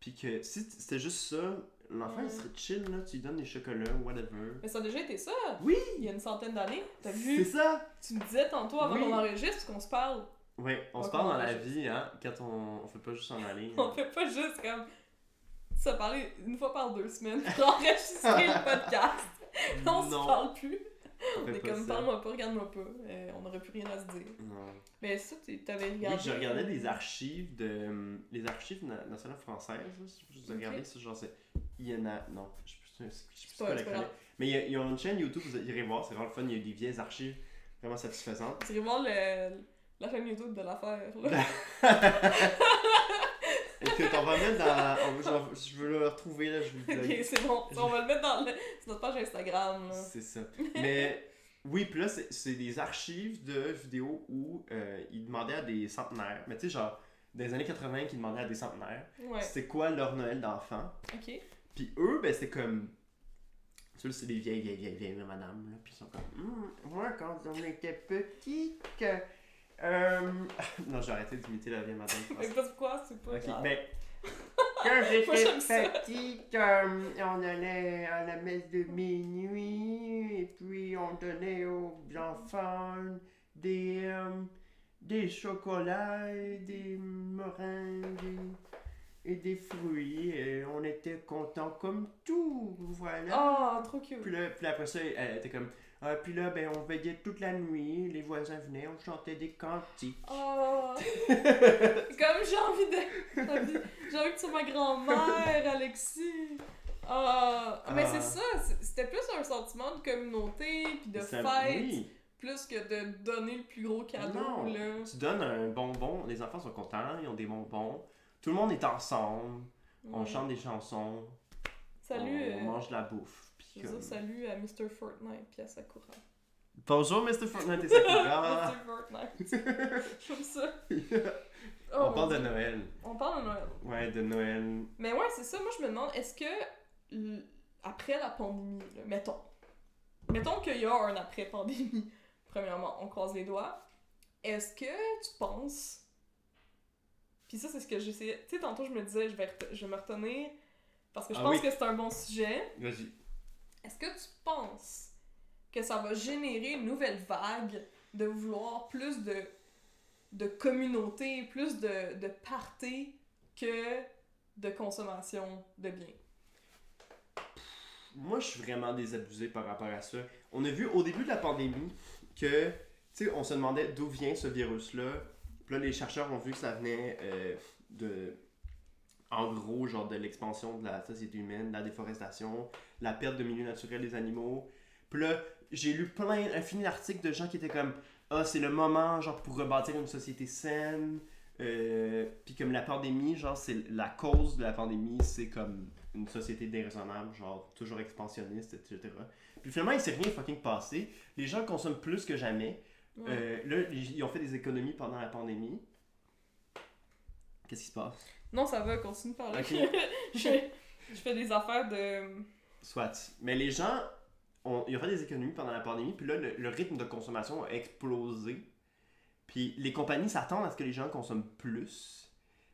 [SPEAKER 2] puis que si c'était juste ça, l'enfant il serait chill, là, tu lui donnes des chocolats, whatever.
[SPEAKER 1] Mais ça a déjà été ça,
[SPEAKER 2] Oui!
[SPEAKER 1] il y a une centaine d'années. T'as
[SPEAKER 2] C'est
[SPEAKER 1] vu?
[SPEAKER 2] ça!
[SPEAKER 1] Tu me disais tantôt avant
[SPEAKER 2] Oui.
[SPEAKER 1] qu'on enregistre qu'on se parle.
[SPEAKER 2] Ouais, on se parle dans la vie, hein, quand on, on fait pas juste en aller.
[SPEAKER 1] On fait pas juste comme se parler une fois par deux semaines pour enregistrer le podcast. on se
[SPEAKER 2] non,
[SPEAKER 1] parle plus.
[SPEAKER 2] on
[SPEAKER 1] est comme parle-moi pas, regarde-moi pas. Euh, on n'aurait plus rien à se dire.
[SPEAKER 2] Non.
[SPEAKER 1] Mais ça, tu t'avais
[SPEAKER 2] Oui,
[SPEAKER 1] regardé.
[SPEAKER 2] je regardais des archives de. euh, Les archives na- nationales françaises. si vous
[SPEAKER 1] Ok.
[SPEAKER 2] regardez ça, genre c'est. INA. Non, je sais plus, je sais plus
[SPEAKER 1] pas, pas
[SPEAKER 2] chronique.
[SPEAKER 1] grave.
[SPEAKER 2] Mais il y a- une chaîne YouTube, vous irez voir, c'est vraiment le fun. Il y a des vieilles archives vraiment satisfaisantes.
[SPEAKER 1] C'est vraiment le, la chaîne YouTube de l'affaire. là.
[SPEAKER 2] Écoute, on va mettre dans. je, veux le retrouver là, je vous le
[SPEAKER 1] ok, c'est bon. On va le mettre dans le, sur notre page Instagram.
[SPEAKER 2] C'est ça. Mais oui, puis là, c'est c'est des archives de vidéos où euh, ils demandaient à des centenaires, mais tu sais, genre, dans les années 80, qu'ils demandaient à des centenaires,
[SPEAKER 1] Ouais.
[SPEAKER 2] c'était quoi leur Noël d'enfant?
[SPEAKER 1] Ok.
[SPEAKER 2] Puis eux, ben c'était comme. Tu sais, c'est des vieilles, vieilles, vieilles, vieilles madames, là. Puis ils sont comme. Hum, moi, quand on était petite. Euh... non, j'ai arrêté d'imiter la vieille madame.
[SPEAKER 1] Mais pourquoi, c'est pas.
[SPEAKER 2] Ok,
[SPEAKER 1] grave.
[SPEAKER 2] mais. Quand j'étais petite, euh, on allait à la messe de minuit et puis on donnait aux enfants des, euh, des chocolats et des meringues et, et des fruits et on était contents comme tout, voilà.
[SPEAKER 1] Oh, trop cute.
[SPEAKER 2] Puis, là, puis après ça, elle était comme. Ah, puis là, ben, on veillait toute la nuit, les voisins venaient, on chantait des cantiques.
[SPEAKER 1] Oh. Comme j'ai envie de. J'ai envie, tu sois ma grand-mère, Alexis. Ah. Mais
[SPEAKER 2] Ah.
[SPEAKER 1] c'est ça, c'était plus un sentiment de communauté puis de
[SPEAKER 2] Ça-
[SPEAKER 1] fête,
[SPEAKER 2] oui.
[SPEAKER 1] plus que de donner le plus gros cadeau,
[SPEAKER 2] Non.
[SPEAKER 1] là.
[SPEAKER 2] Tu donnes un bonbon, les enfants sont contents, ils ont des bonbons. Tout le monde est ensemble, on chante des chansons,
[SPEAKER 1] Salut,
[SPEAKER 2] on, on
[SPEAKER 1] euh,
[SPEAKER 2] mange de la bouffe. puis
[SPEAKER 1] je veux
[SPEAKER 2] comme-
[SPEAKER 1] dire salut à Mr. Fortnite puis à Sakura.
[SPEAKER 2] Bonjour Mr. Fortnite et Sakura.
[SPEAKER 1] Mr. Fortnite. J'aime ça. Oh,
[SPEAKER 2] on
[SPEAKER 1] mon
[SPEAKER 2] parle de. Noël.
[SPEAKER 1] On parle de Noël.
[SPEAKER 2] Ouais, de Noël.
[SPEAKER 1] Mais ouais, c'est ça. Moi, je me demande, est-ce que après la pandémie, là, mettons, mettons qu'il y a un après-pandémie, premièrement, on croise les doigts, est-ce que tu penses. Puis ça, c'est ce que j'essayais. Tu sais, tantôt, je me disais, je vais, je vais me retenir parce que je
[SPEAKER 2] Ah
[SPEAKER 1] pense
[SPEAKER 2] oui.
[SPEAKER 1] que c'est un bon sujet.
[SPEAKER 2] Vas-y.
[SPEAKER 1] Est-ce que tu penses que ça va générer une nouvelle vague de vouloir plus de, de communauté, plus de, de party que de consommation de biens?
[SPEAKER 2] Moi, je suis vraiment désabusé par rapport à ça. On a vu au début de la pandémie que, tu sais, on se demandait d'où vient ce virus-là. Puis là, les chercheurs ont vu que ça venait euh, de, en gros, genre de l'expansion de la société humaine, de la déforestation, la perte de milieu naturel des animaux. Puis là, j'ai lu plein, infini d'articles de gens qui étaient comme, ah, c'est le moment, genre, pour rebâtir une société saine. Euh, puis comme la pandémie, genre, c'est la cause de la pandémie, c'est comme une société déraisonnable, genre toujours expansionniste, etc. Puis finalement, il s'est rien fucking passé. Les gens consomment plus que jamais.
[SPEAKER 1] Ouais.
[SPEAKER 2] Euh, là, ils ont fait des économies pendant la pandémie. Qu'est-ce qui se passe?
[SPEAKER 1] Non, ça va, continue de parler.
[SPEAKER 2] Ok.
[SPEAKER 1] je, je fais des affaires de.
[SPEAKER 2] Soit. Mais les gens, ont, ils ont fait des économies pendant la pandémie, puis là, le, le rythme de consommation a explosé. Puis les compagnies s'attendent à ce que les gens consomment plus.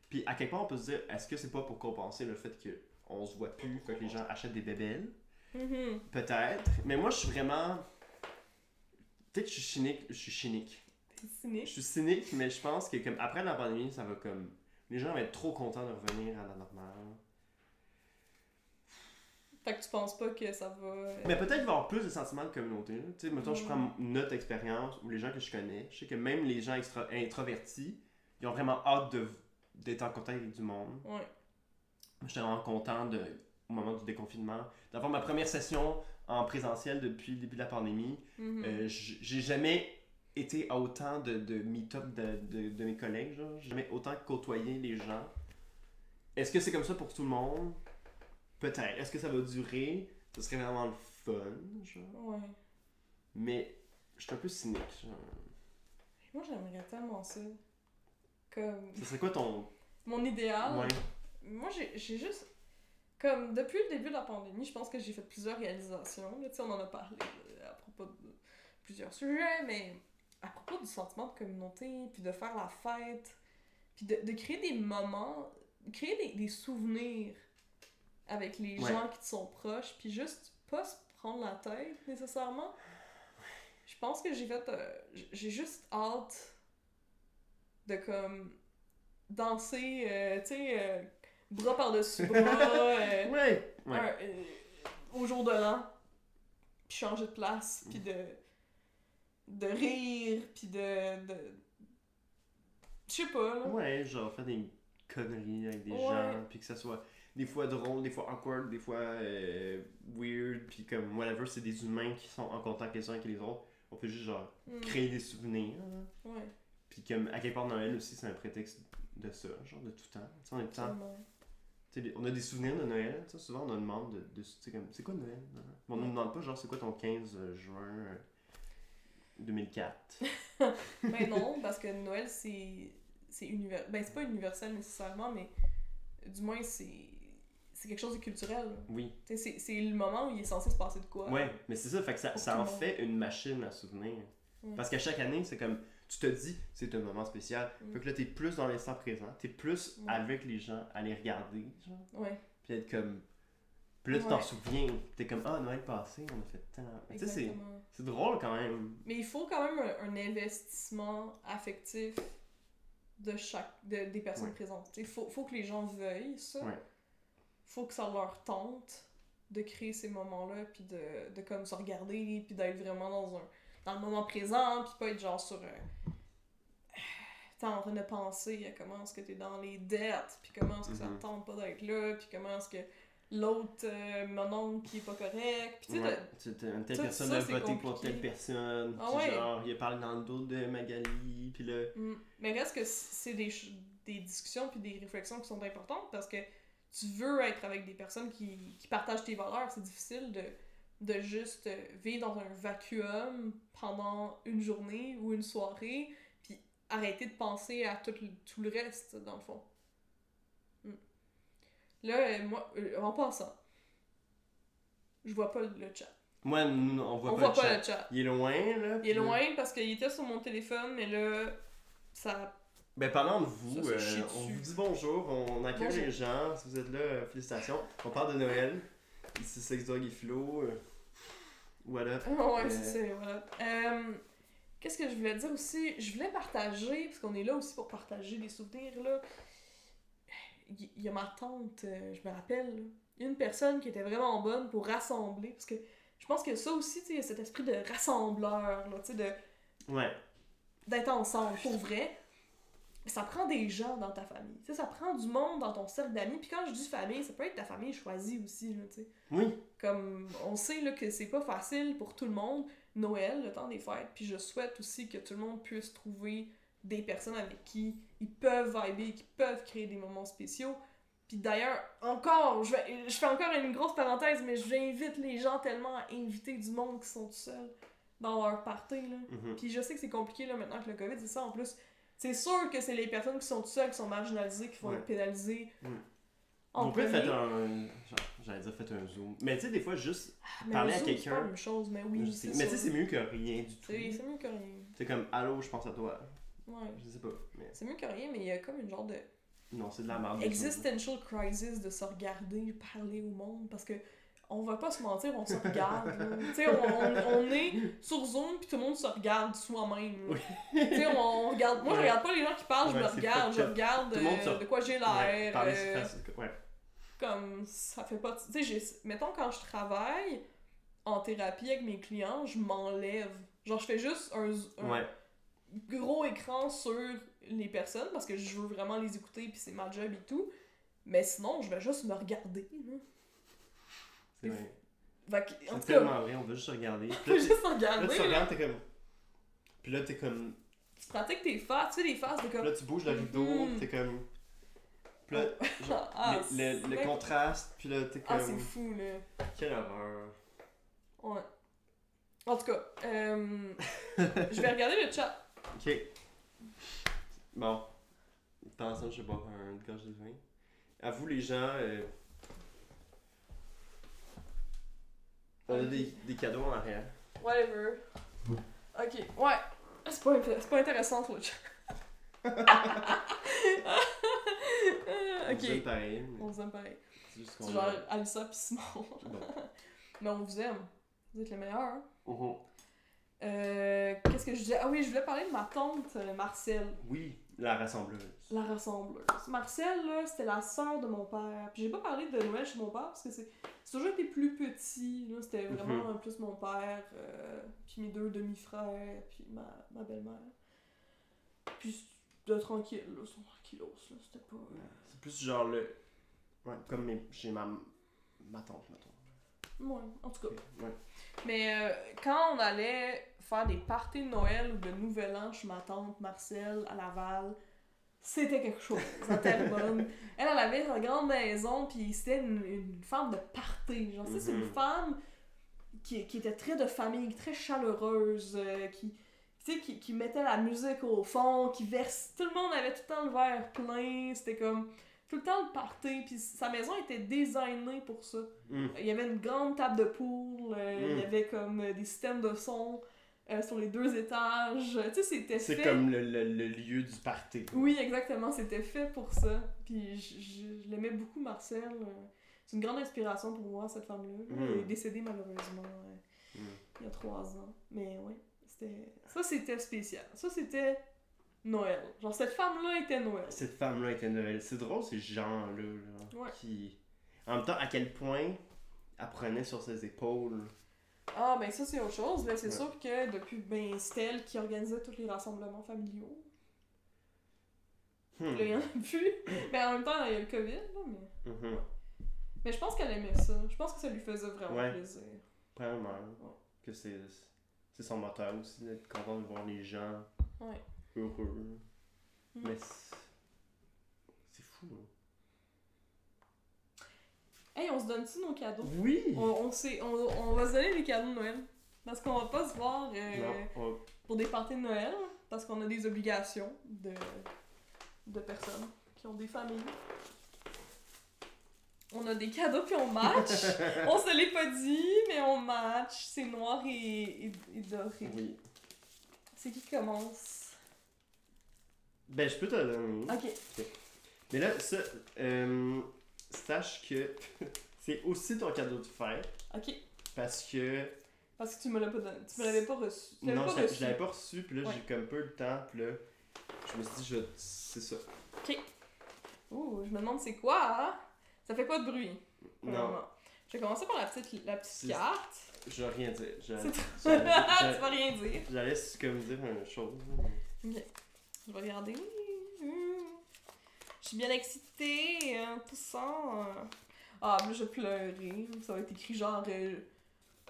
[SPEAKER 2] Puis à quelque part, on peut se dire, est-ce que c'est pas pour compenser le fait qu'on se voit plus, que les gens achètent des bébelles?
[SPEAKER 1] Mhm.
[SPEAKER 2] Peut-être. Mais moi, je suis vraiment. Peut-être que je suis cynique. Je suis cynique. Je suis cynique, mais je pense que comme après la pandémie, ça va comme. Les gens vont être trop contents de revenir à la normale.
[SPEAKER 1] Fait que tu penses pas que ça va. euh,
[SPEAKER 2] Mais peut-être qu'il va y avoir plus de sentiments de communauté. Tu sais, mettons, je prends notre expérience ou les gens que je connais. Je sais que même les gens extra- introvertis, ils ont vraiment hâte de- d'être en contact avec du monde.
[SPEAKER 1] Ouais.
[SPEAKER 2] J'étais vraiment content de, au moment du déconfinement d'avoir ma première session en présentiel depuis le début de la pandémie.
[SPEAKER 1] Mhm.
[SPEAKER 2] Euh, j'ai jamais été à autant de, de meet-up de, de, de mes collègues. J'ai jamais autant côtoyé les gens. Est-ce que c'est comme ça pour tout le monde? Peut-être. Est-ce que ça va durer? Ce serait vraiment le fun, genre.
[SPEAKER 1] Ouais.
[SPEAKER 2] Mais je suis un peu cynique, genre.
[SPEAKER 1] Moi, j'aimerais tellement ça. Comme.
[SPEAKER 2] Ce serait quoi ton.
[SPEAKER 1] Mon idéal?
[SPEAKER 2] Ouais.
[SPEAKER 1] Moi, j'ai juste. Comme depuis le début de la pandémie, je pense que j'ai fait plusieurs réalisations. là. On en a parlé euh, à propos de plusieurs sujets, mais à propos du sentiment de communauté, puis de faire la fête, puis de, de créer des moments, créer des, des souvenirs avec les
[SPEAKER 2] Ouais.
[SPEAKER 1] gens qui te sont proches, puis juste pas se prendre la tête nécessairement. Je pense que j'ai fait. euh, j'ai juste hâte de comme danser, euh, tu sais, euh, bras par-dessus bras, euh,
[SPEAKER 2] Ouais! Ouais.
[SPEAKER 1] un- euh, au jour de l'an, puis changer de place, puis de, de rire, puis de. de... Je sais pas, là.
[SPEAKER 2] Ouais, genre faire des conneries avec des
[SPEAKER 1] Ouais.
[SPEAKER 2] gens, puis que ça soit des fois drôle, des fois awkward, des fois euh, weird, puis comme whatever, c'est des humains qui sont en contact les uns avec les autres. On peut juste genre
[SPEAKER 1] Mm,
[SPEAKER 2] créer des souvenirs.
[SPEAKER 1] ouais,
[SPEAKER 2] Puis comme à quelque part Noël aussi, c'est un prétexte de ça, genre de tout temps. Tu sais, on, est tout le temps- on a des souvenirs de Noël, tu sais, souvent on nous demande de, de tu sais, comme c'est quoi Noël hein? On nous demande pas genre c'est quoi ton 15 juin euh, 2004.
[SPEAKER 1] Ben non, parce que Noël, c'est. C'est univers... Ben, c'est pas universel nécessairement, mais du moins, c'est. C'est quelque chose de culturel.
[SPEAKER 2] Oui.
[SPEAKER 1] C'est c'est le moment où il est censé se passer de quoi.
[SPEAKER 2] Ouais, mais c'est ça, fait que ça, ça en fait une machine à souvenir.
[SPEAKER 1] Mm.
[SPEAKER 2] Parce qu'à chaque année, c'est comme, tu te dis, c'est un moment spécial.
[SPEAKER 1] Mm.
[SPEAKER 2] Fait que là, t'es plus dans l'instant présent, t'es plus
[SPEAKER 1] Mm.
[SPEAKER 2] avec les gens à les regarder, genre,
[SPEAKER 1] Ouais,
[SPEAKER 2] puis être comme. Puis là, tu t'en souviens, t'es comme, ah, Noël passé, on a fait tant. Tu sais, c'est- c'est drôle quand même.
[SPEAKER 1] Mais il faut quand même un, un investissement affectif de chaque de- des personnes
[SPEAKER 2] Ouais.
[SPEAKER 1] présentes. Il faut, faut que les gens veuillent ça.
[SPEAKER 2] Ouais.
[SPEAKER 1] faut que ça leur tente de créer ces moments-là, puis de, de comme se regarder, puis d'être vraiment dans un dans le moment présent, puis pas être genre sur... Euh, en train de penser à comment est-ce que t'es dans les dettes, puis comment est-ce que ça
[SPEAKER 2] Mhm.
[SPEAKER 1] te tente pas d'être là, puis comment est-ce que l'autre, euh, mon oncle qui est pas correct, puis tu sais,
[SPEAKER 2] Ouais, une telle personne a voté pour telle personne,
[SPEAKER 1] Ah ouais.
[SPEAKER 2] genre, il a parlé dans le dos de Magali, puis là.
[SPEAKER 1] Mm. Mais reste que c'est des, des discussions puis des réflexions qui sont importantes parce que tu veux être avec des personnes qui, qui partagent tes valeurs. C'est difficile de, de juste vivre dans un vacuum pendant une journée ou une soirée arrêter de penser à tout le, tout le reste, dans le fond. Mm. Là, euh, moi, euh, en passant, je vois pas le chat.
[SPEAKER 2] Moi, on voit
[SPEAKER 1] On
[SPEAKER 2] pas,
[SPEAKER 1] voit
[SPEAKER 2] le
[SPEAKER 1] pas
[SPEAKER 2] chat.
[SPEAKER 1] le chat.
[SPEAKER 2] Il est loin, là.
[SPEAKER 1] Il est
[SPEAKER 2] là-
[SPEAKER 1] loin parce qu'il était sur mon téléphone, mais là, ça
[SPEAKER 2] Ben, parlant de vous,
[SPEAKER 1] Ça,
[SPEAKER 2] euh, on vous dit bonjour, on accueille
[SPEAKER 1] Bonjour.
[SPEAKER 2] les gens. Si vous êtes là, félicitations. On parle de Noël. Ici, Sex Dog et Philo. euh, Voilà.
[SPEAKER 1] ouais,
[SPEAKER 2] Euh,
[SPEAKER 1] c'est ça, voilà. Qu'est-ce que je voulais dire aussi? Je voulais partager, parce qu'on est là aussi pour partager des souvenirs, là. Il y, a ma tante, euh, je me rappelle, là, une personne qui était vraiment bonne pour rassembler, parce que je pense que ça aussi, tu sais, cet esprit de rassembleur, là, tu sais, de
[SPEAKER 2] Ouais.
[SPEAKER 1] d'être ensemble pour vrai. Ça prend des gens dans ta famille. Tu sais, ça prend du monde dans ton cercle d'amis. Puis quand je dis famille, ça peut être ta famille choisie aussi, là, tu sais.
[SPEAKER 2] Oui.
[SPEAKER 1] Comme on sait là, que c'est pas facile pour tout le monde, Noël, le temps des fêtes, puis je souhaite aussi que tout le monde puisse trouver des personnes avec qui ils peuvent vibrer, qui peuvent créer des moments spéciaux. Puis d'ailleurs, encore, je, vais- je fais encore une grosse parenthèse, mais j'invite les gens tellement à inviter du monde qui sont tout seuls dans leur party. Là.
[SPEAKER 2] Mhm.
[SPEAKER 1] Puis je sais que c'est compliqué là, maintenant que le COVID, c'est ça en plus. C'est sûr que c'est les personnes qui sont tout seules, qui sont marginalisées, qui vont
[SPEAKER 2] Ouais.
[SPEAKER 1] être pénalisées.
[SPEAKER 2] Mm.
[SPEAKER 1] En
[SPEAKER 2] On peut faire un. genre, J'allais dire, faites un zoom. Mais tu sais, des fois, juste.
[SPEAKER 1] Mais
[SPEAKER 2] parler à
[SPEAKER 1] C'est
[SPEAKER 2] quelqu'un.
[SPEAKER 1] pas la même chose, mais oui,
[SPEAKER 2] je
[SPEAKER 1] c'est
[SPEAKER 2] Mais tu sais, c'est mieux que rien du tout.
[SPEAKER 1] C'est c'est mieux que rien.
[SPEAKER 2] C'est comme, allô, je pense à toi.
[SPEAKER 1] Ouais.
[SPEAKER 2] Je sais pas. Mais
[SPEAKER 1] C'est mieux que rien, mais il y a comme une genre de
[SPEAKER 2] non, c'est de la merde.
[SPEAKER 1] existential crisis de se regarder, parler au monde, parce que on va pas se mentir, on se regarde. là. Tu sais, on, on- on est sur Zoom, puis tout le monde se regarde soi-même. là. Tu sais, on, on regarde... Moi, je
[SPEAKER 2] Ouais.
[SPEAKER 1] regarde pas les gens qui parlent, je
[SPEAKER 2] Ouais,
[SPEAKER 1] me
[SPEAKER 2] c'est
[SPEAKER 1] regarde, je regarde euh, de quoi j'ai
[SPEAKER 2] Ouais,
[SPEAKER 1] l'air.
[SPEAKER 2] parler
[SPEAKER 1] euh,
[SPEAKER 2] Ouais.
[SPEAKER 1] Comme ça fait pas tu sais mettons quand je travaille en thérapie avec mes clients je m'enlève genre je fais juste un, un
[SPEAKER 2] Ouais.
[SPEAKER 1] gros écran sur les personnes parce que je veux vraiment les écouter puis c'est ma job et tout mais sinon je vais juste me regarder.
[SPEAKER 2] C'est vrai.
[SPEAKER 1] Fait que, en
[SPEAKER 2] C'est
[SPEAKER 1] tout cas
[SPEAKER 2] tellement vrai, on veut juste regarder.
[SPEAKER 1] je
[SPEAKER 2] Puis là, tu-
[SPEAKER 1] juste
[SPEAKER 2] là,
[SPEAKER 1] regarder
[SPEAKER 2] tu
[SPEAKER 1] là.
[SPEAKER 2] regardes, t'es comme. Puis là, t'es comme.
[SPEAKER 1] tu pratiques tes faces tu sais des faces de
[SPEAKER 2] Puis
[SPEAKER 1] comme
[SPEAKER 2] là, tu bouges le rideau,
[SPEAKER 1] Mhm.
[SPEAKER 2] t'es comme. Puis là, genre,
[SPEAKER 1] Ah,
[SPEAKER 2] le, le- le
[SPEAKER 1] c'est-
[SPEAKER 2] contraste, puis là, t'es
[SPEAKER 1] Ah,
[SPEAKER 2] comme.
[SPEAKER 1] c'est fou, là.
[SPEAKER 2] Quelle horreur.
[SPEAKER 1] Ouais. En tout cas, euh, je vais regarder le chat.
[SPEAKER 2] Ok. Bon. Pendant ça, je vais boire un gorge de vin. À vous, les gens. euh, On a des, des cadeaux en arrière.
[SPEAKER 1] Whatever. Ok, ouais. C'est pas, pas intéressant le chat.
[SPEAKER 2] On vous aime pareil. mais
[SPEAKER 1] On vous aime pareil.
[SPEAKER 2] C'est juste qu'on
[SPEAKER 1] genre Alissa pis Simon.
[SPEAKER 2] Bon.
[SPEAKER 1] Mais on vous aime. Vous êtes les meilleurs. hein.
[SPEAKER 2] Mhm.
[SPEAKER 1] Euh, Qu'est-ce que je disais? Ah oui, je voulais parler de ma tante, euh, Marcelle.
[SPEAKER 2] Oui, la rassembleuse.
[SPEAKER 1] La rassembleuse. Marcelle, là, c'était la sœur de mon père. Puis j'ai pas parlé de Noël chez mon père parce que c'est c'est toujours été plus petit. Là, c'était vraiment
[SPEAKER 2] Mhm.
[SPEAKER 1] plus mon père, euh, puis mes deux demi-frères, puis ma, ma belle-mère. Puis de tranquille, là, sont tranquillos, là, c'était pas... euh,
[SPEAKER 2] C'est plus genre le. Ouais, comme mes- chez ma, ma tante, mettons.
[SPEAKER 1] Ouais, en tout cas.
[SPEAKER 2] Ouais.
[SPEAKER 1] Mais euh, quand on allait faire des parties de Noël ou de Nouvel An chez ma tante Marcel à Laval, c'était quelque chose. À Terrebonne. Elle, elle avait sa grande maison, puis c'était une, une femme de party. Genre, tu sais, c'est une
[SPEAKER 2] Mhm.
[SPEAKER 1] femme qui, qui était très de famille, très chaleureuse, euh, qui, tu sais, qui, qui mettait la musique au fond, qui verse. Tout le monde avait tout le temps le verre plein. C'était comme tout le temps le party. Puis sa maison était designée pour ça.
[SPEAKER 2] Mm.
[SPEAKER 1] Il y avait une grande table de pool, euh, il y
[SPEAKER 2] Mm.
[SPEAKER 1] avait comme euh, des systèmes de son euh, sur les deux étages. Tu sais, c'était
[SPEAKER 2] C'est
[SPEAKER 1] fait.
[SPEAKER 2] comme le, le, le lieu du party.
[SPEAKER 1] Oui, exactement, c'était fait pour ça. Puis je, je- je l'aimais beaucoup, Marcel. C'est une grande inspiration pour moi, cette femme-là.
[SPEAKER 2] Mm.
[SPEAKER 1] Elle est décédée malheureusement il y a trois ans. Mais oui, c'était. Ça, c'était spécial. Ça, c'était Noël. Genre, cette femme-là était Noël.
[SPEAKER 2] Cette femme-là était Noël. C'est drôle, ces gens-là,
[SPEAKER 1] Ouais.
[SPEAKER 2] qui... En même temps, à quel point elle prenait sur ses épaules...
[SPEAKER 1] Ah, ben ça, c'est autre chose. Là, c'est
[SPEAKER 2] Ouais.
[SPEAKER 1] sûr que depuis, ben, c'était elle qui organisait tous les rassemblements familiaux.
[SPEAKER 2] Hmm.
[SPEAKER 1] Là, il y en a plus. Mais en même temps, il y a le COVID, là, mais...
[SPEAKER 2] Mhm.
[SPEAKER 1] Mais je pense qu'elle aimait ça. Je pense que ça lui faisait vraiment
[SPEAKER 2] Ouais.
[SPEAKER 1] plaisir.
[SPEAKER 2] Vraiment. Que c'est... C'est son moteur aussi, d'être content de voir les gens
[SPEAKER 1] Ouais.
[SPEAKER 2] heureux.
[SPEAKER 1] Mm.
[SPEAKER 2] Mais c'est... C'est fou, hein.
[SPEAKER 1] Hey, on se donne-tu nos cadeaux?
[SPEAKER 2] Oui!
[SPEAKER 1] On, on, sait- on, on va se donner les cadeaux de Noël. Parce qu'on va pas se voir euh,
[SPEAKER 2] Non, on-
[SPEAKER 1] pour des parties de Noël. Parce qu'on a des obligations de, de personnes qui ont des familles. On a des cadeaux puis on match. on se l'est pas dit, mais on match. C'est noir et, et, et doré.
[SPEAKER 2] Oui.
[SPEAKER 1] C'est qui commence?
[SPEAKER 2] Ben, je peux te donner.
[SPEAKER 1] Ok.
[SPEAKER 2] Mais là, ça, euh, sache que c'est aussi ton cadeau de fête
[SPEAKER 1] Ok.
[SPEAKER 2] parce que
[SPEAKER 1] Parce que tu me l'as pas donné. Tu me l'avais pas reçu. Tu
[SPEAKER 2] non,
[SPEAKER 1] pas
[SPEAKER 2] je,
[SPEAKER 1] reçu.
[SPEAKER 2] je l'avais pas reçu, puis là
[SPEAKER 1] Ouais.
[SPEAKER 2] j'ai comme peu le temps, puis là je me suis dit, je, c'est ça.
[SPEAKER 1] Ouh, je me demande c'est quoi, hein? Ça fait pas de bruit.
[SPEAKER 2] Non,
[SPEAKER 1] Vraiment. Je vais commencer par la petite, la petite carte.
[SPEAKER 2] je vais rien dire. Je- j'allais-
[SPEAKER 1] tu vas rien dire.
[SPEAKER 2] J'allais comme dire une chose.
[SPEAKER 1] Ok. Je vais regarder. Je suis bien excitée, hein, tout ça. hein. Ah, mais là, je vais pleurer. Ça va être écrit genre. euh,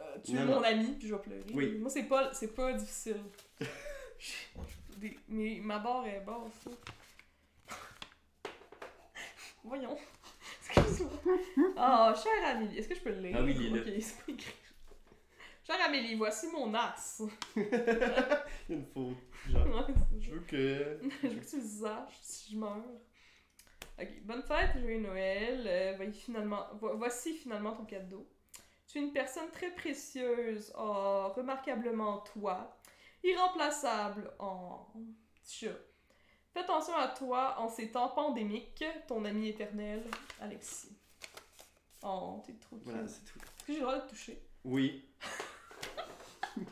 [SPEAKER 1] euh, tu es
[SPEAKER 2] Non,
[SPEAKER 1] mon ami, puis je vais pleurer.
[SPEAKER 2] Oui.
[SPEAKER 1] Moi, c'est pas, c'est pas difficile. Je- des- mais ma barre est basse. Voyons. Excuse-moi. Ah, chère Amélie, est-ce que je peux le lire?
[SPEAKER 2] Ah oui, lis-le.
[SPEAKER 1] Ok, c'est pas écrit. Chère Amélie, voici mon as.
[SPEAKER 2] Une faute. Genre,
[SPEAKER 1] Ouais, c'est
[SPEAKER 2] je veux que.
[SPEAKER 1] je veux que tu le saches si je meurs. Ok, bonne fête, joyeux Noël. Euh, voici, finalement, vo- voici finalement ton cadeau. Tu es une personne très précieuse, oh, remarquablement toi, irremplaçable en chat. Fais attention à toi en ces temps pandémiques, ton ami éternel, Alexis. Oh, t'es trop cute.
[SPEAKER 2] Voilà, c'est tout.
[SPEAKER 1] Est-ce que j'ai le droit de te toucher?
[SPEAKER 2] Oui.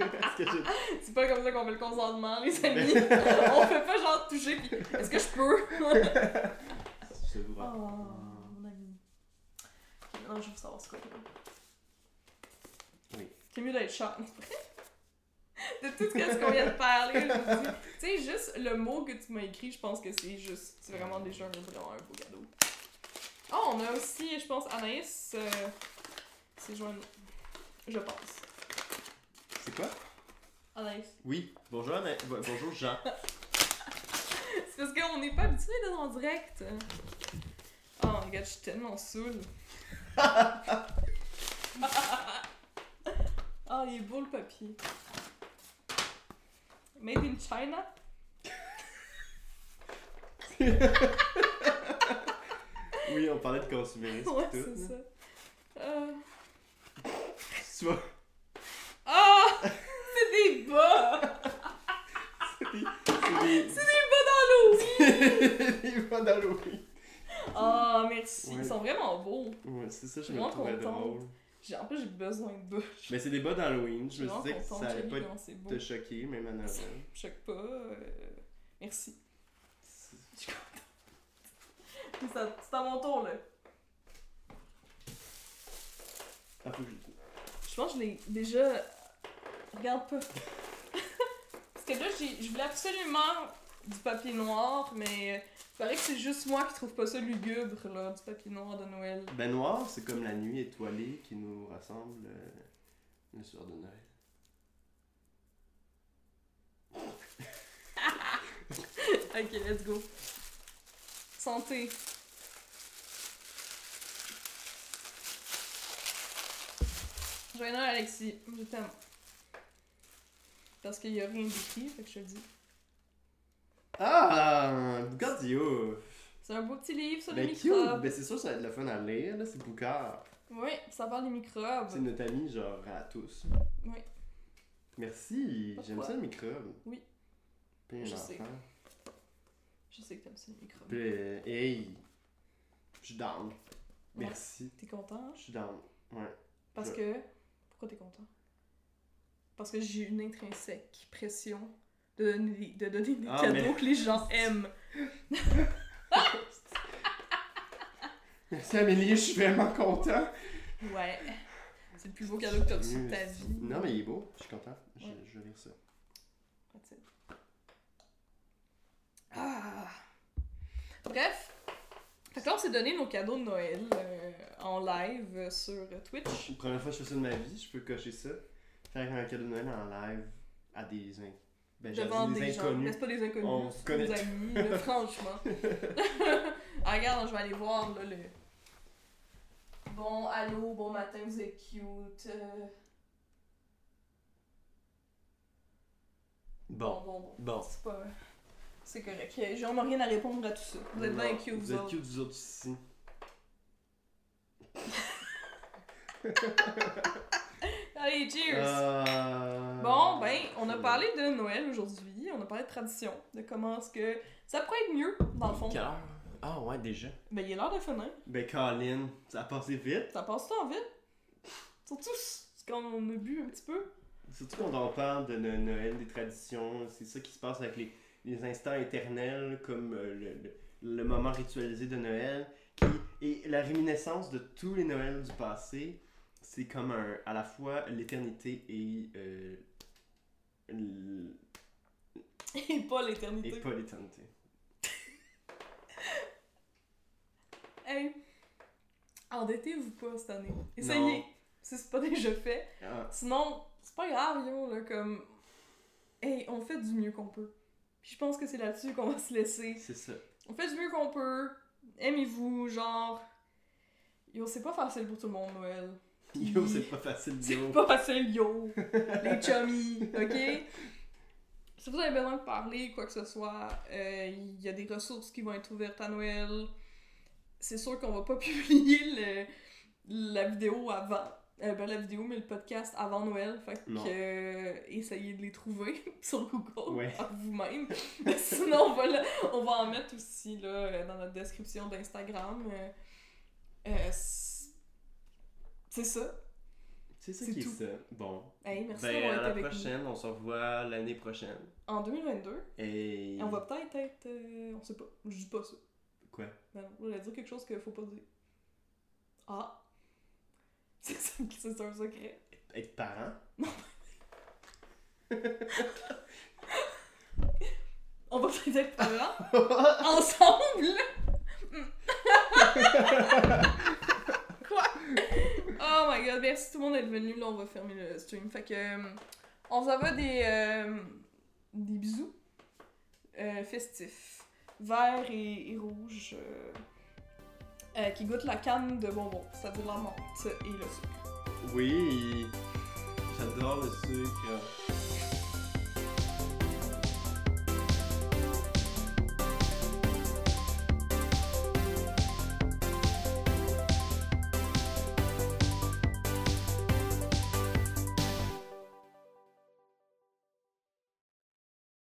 [SPEAKER 1] C'est pas comme ça qu'on fait le consentement, les amis. On fait pas genre toucher pis est-ce que je peux?
[SPEAKER 2] Je vous
[SPEAKER 1] Oh, mon ami. Ok, maintenant, je veux savoir ce quoi.
[SPEAKER 2] Oui.
[SPEAKER 1] C'est mieux d'être chat. De tout ce qu'on vient de parler. Tu sais, juste le mot que tu m'as écrit, je pense que c'est juste. C'est vraiment déjà un, vraiment un beau cadeau. Oh, on a aussi, je pense, Anaïs. Euh, c'est joint. Je pense.
[SPEAKER 2] C'est quoi?
[SPEAKER 1] Anaïs.
[SPEAKER 2] Oui. Bonjour, bo- Bonjour, Jean.
[SPEAKER 1] C'est parce qu'on n'est pas habitué d'être en direct. regarde, je suis tellement saoule. Ah, il est beau le papier. Made in China?
[SPEAKER 2] Oui, on parlait de consumérisme.
[SPEAKER 1] Ouais, c'est ça. Euh...
[SPEAKER 2] Tu vois,
[SPEAKER 1] Ah! C'est des bas!
[SPEAKER 2] c'est des. C'est des.
[SPEAKER 1] Bas dans l'eau!
[SPEAKER 2] des bas d'Halloween.
[SPEAKER 1] Ah, merci.
[SPEAKER 2] Ouais.
[SPEAKER 1] Ils sont vraiment beaux.
[SPEAKER 2] Ouais, c'est ça, je me trouvais drôle.
[SPEAKER 1] J'ai- En plus, j'ai besoin de bas.
[SPEAKER 2] Mais c'est des bas d'Halloween.
[SPEAKER 1] Je suis
[SPEAKER 2] me
[SPEAKER 1] vraiment
[SPEAKER 2] disais que ça allait pas te choquer, même à Noël.
[SPEAKER 1] Ça me choque pas. euh, Merci. Je suis contente. Mais C'est à mon tour, là.
[SPEAKER 2] Ah, que je-
[SPEAKER 1] Je pense que je l'ai déjà. Regarde pas. Parce que là, je voulais absolument du papier noir, mais il paraît que c'est juste moi qui trouve pas ça lugubre, là, du papier noir de Noël.
[SPEAKER 2] Ben noir, c'est comme la nuit étoilée qui nous rassemble euh, le soir de Noël.
[SPEAKER 1] Ok, let's go. Santé. Joyeux Noël, Alexis. Je t'aime. Parce qu'il y a rien d'écrit, fait que je te le dis.
[SPEAKER 2] Ah! Boucardio!
[SPEAKER 1] C'est un beau petit livre sur
[SPEAKER 2] Ben
[SPEAKER 1] les
[SPEAKER 2] cute!
[SPEAKER 1] microbes.
[SPEAKER 2] Ben c'est sûr ça va être le fun à lire, là, c'est Boucard.
[SPEAKER 1] Oui, ça parle des microbes.
[SPEAKER 2] C'est notre ami, genre, à tous.
[SPEAKER 1] Oui.
[SPEAKER 2] Merci! J'aime ça le microbe.
[SPEAKER 1] Oui.
[SPEAKER 2] Puis
[SPEAKER 1] Je sais. Je sais que t'aimes ça, les microbes.
[SPEAKER 2] Puis, euh, hey! Je suis down. Merci.
[SPEAKER 1] T'es content?
[SPEAKER 2] Je suis down. Ouais.
[SPEAKER 1] Parce
[SPEAKER 2] Je-
[SPEAKER 1] que. Pourquoi t'es content? Parce que j'ai une intrinsèque pression de donner, de donner des
[SPEAKER 2] Ah,
[SPEAKER 1] cadeaux
[SPEAKER 2] mais-
[SPEAKER 1] que les gens aiment.
[SPEAKER 2] Merci Amélie, je suis vraiment content.
[SPEAKER 1] Ouais. C'est le plus beau cadeau que t'as reçu de ta vie.
[SPEAKER 2] Non, mais il est beau, je suis content. Je,
[SPEAKER 1] Ouais.
[SPEAKER 2] je vais lire ça.
[SPEAKER 1] That's it. Ah. Bref. Fait que là, on s'est donné nos cadeaux de Noël euh, en live euh, sur Twitch.
[SPEAKER 2] La première fois que je fais ça de ma vie, je peux cocher ça. Faire un cadeau de Noël en live à des, in... ben,
[SPEAKER 1] Devant des
[SPEAKER 2] des
[SPEAKER 1] gens. Mais
[SPEAKER 2] inconnus.
[SPEAKER 1] c'est pas des inconnus.
[SPEAKER 2] On se
[SPEAKER 1] c'est
[SPEAKER 2] connaît
[SPEAKER 1] des amis, là, franchement. ah, regarde, je vais aller voir là, le. Bon, allô, bon matin, vous êtes cute. euh,
[SPEAKER 2] Bon,
[SPEAKER 1] bon, bon.
[SPEAKER 2] bon.
[SPEAKER 1] C'est pas. C'est correct. J'en ai rien à répondre à tout ça. Vous êtes bien cute, vous,
[SPEAKER 2] Vous êtes
[SPEAKER 1] autres.
[SPEAKER 2] cute, vous autres ici.
[SPEAKER 1] Allez, cheers!
[SPEAKER 2] Euh,
[SPEAKER 1] Bon, ben, on a parlé de Noël aujourd'hui, on a parlé de tradition, de comment est-ce que ça pourrait être mieux, dans le fond.
[SPEAKER 2] Heure? Ah ouais, déjà.
[SPEAKER 1] Ben, il est l'heure de finir.
[SPEAKER 2] Ben, Colin, ça a passé vite.
[SPEAKER 1] Ça passe tant vite. Surtout quand on a bu un petit peu.
[SPEAKER 2] Surtout quand on parle de no- Noël, des traditions, c'est ça qui se passe avec les, les instants éternels, comme euh, le, le- le moment ritualisé de Noël. Qui, et la réminiscence de tous les Noëls du passé, c'est comme un, à la fois l'éternité et, euh, l-
[SPEAKER 1] Et pas
[SPEAKER 2] et
[SPEAKER 1] l'éternité.
[SPEAKER 2] pas l'éternité.
[SPEAKER 1] Hey, endettez-vous pas cette année. Essayez,
[SPEAKER 2] Non.
[SPEAKER 1] si c'est pas déjà fait.
[SPEAKER 2] Ah,
[SPEAKER 1] Sinon, c'est pas grave, yo, là, comme... Hey, on fait du mieux qu'on peut. Puis je pense que c'est là-dessus qu'on va se laisser.
[SPEAKER 2] c'est ça.
[SPEAKER 1] On fait du mieux qu'on peut. Aimez-vous, genre... Yo, c'est pas facile pour tout le monde, Noël.
[SPEAKER 2] Yo, c'est pas facile,
[SPEAKER 1] C'est
[SPEAKER 2] yo.
[SPEAKER 1] pas facile, yo! Les chummies, ok? Si vous avez besoin de parler, quoi que ce soit, euh, il y a des ressources qui vont être ouvertes à Noël. C'est sûr qu'on va pas publier le- la vidéo avant. Euh, ben, la vidéo, mais le podcast avant Noël. Fait que euh, essayez de les trouver sur Google
[SPEAKER 2] Ouais.
[SPEAKER 1] par vous-même. Sinon, on va, on va en mettre aussi là, euh, dans notre description d'Instagram. Euh, euh, c'est ça.
[SPEAKER 2] C'est ça qui est ça. Bon.
[SPEAKER 1] Hey, merci
[SPEAKER 2] Ben, à la
[SPEAKER 1] avec nous.
[SPEAKER 2] prochaine, on se revoit l'année prochaine.
[SPEAKER 1] En 2022,
[SPEAKER 2] Et.
[SPEAKER 1] on va peut-être être. euh, on sait pas. Je dis pas ça.
[SPEAKER 2] Quoi?
[SPEAKER 1] Ben non, je voulais dire quelque chose qu'il faut pas dire. Ah! C'est ça- c'est un secret.
[SPEAKER 2] Être parent?
[SPEAKER 1] On va peut-être être parents ensemble! Quoi? Oh my god, merci tout le monde d'être venu. Là, on va fermer le stream. Fait que. euh, on vous envoie des. euh, des bisous. euh, festifs. Verts et, et rouges. qui goûte la canne de bonbons, c'est-à-dire la menthe et le sucre.
[SPEAKER 2] Oui, j'adore le sucre.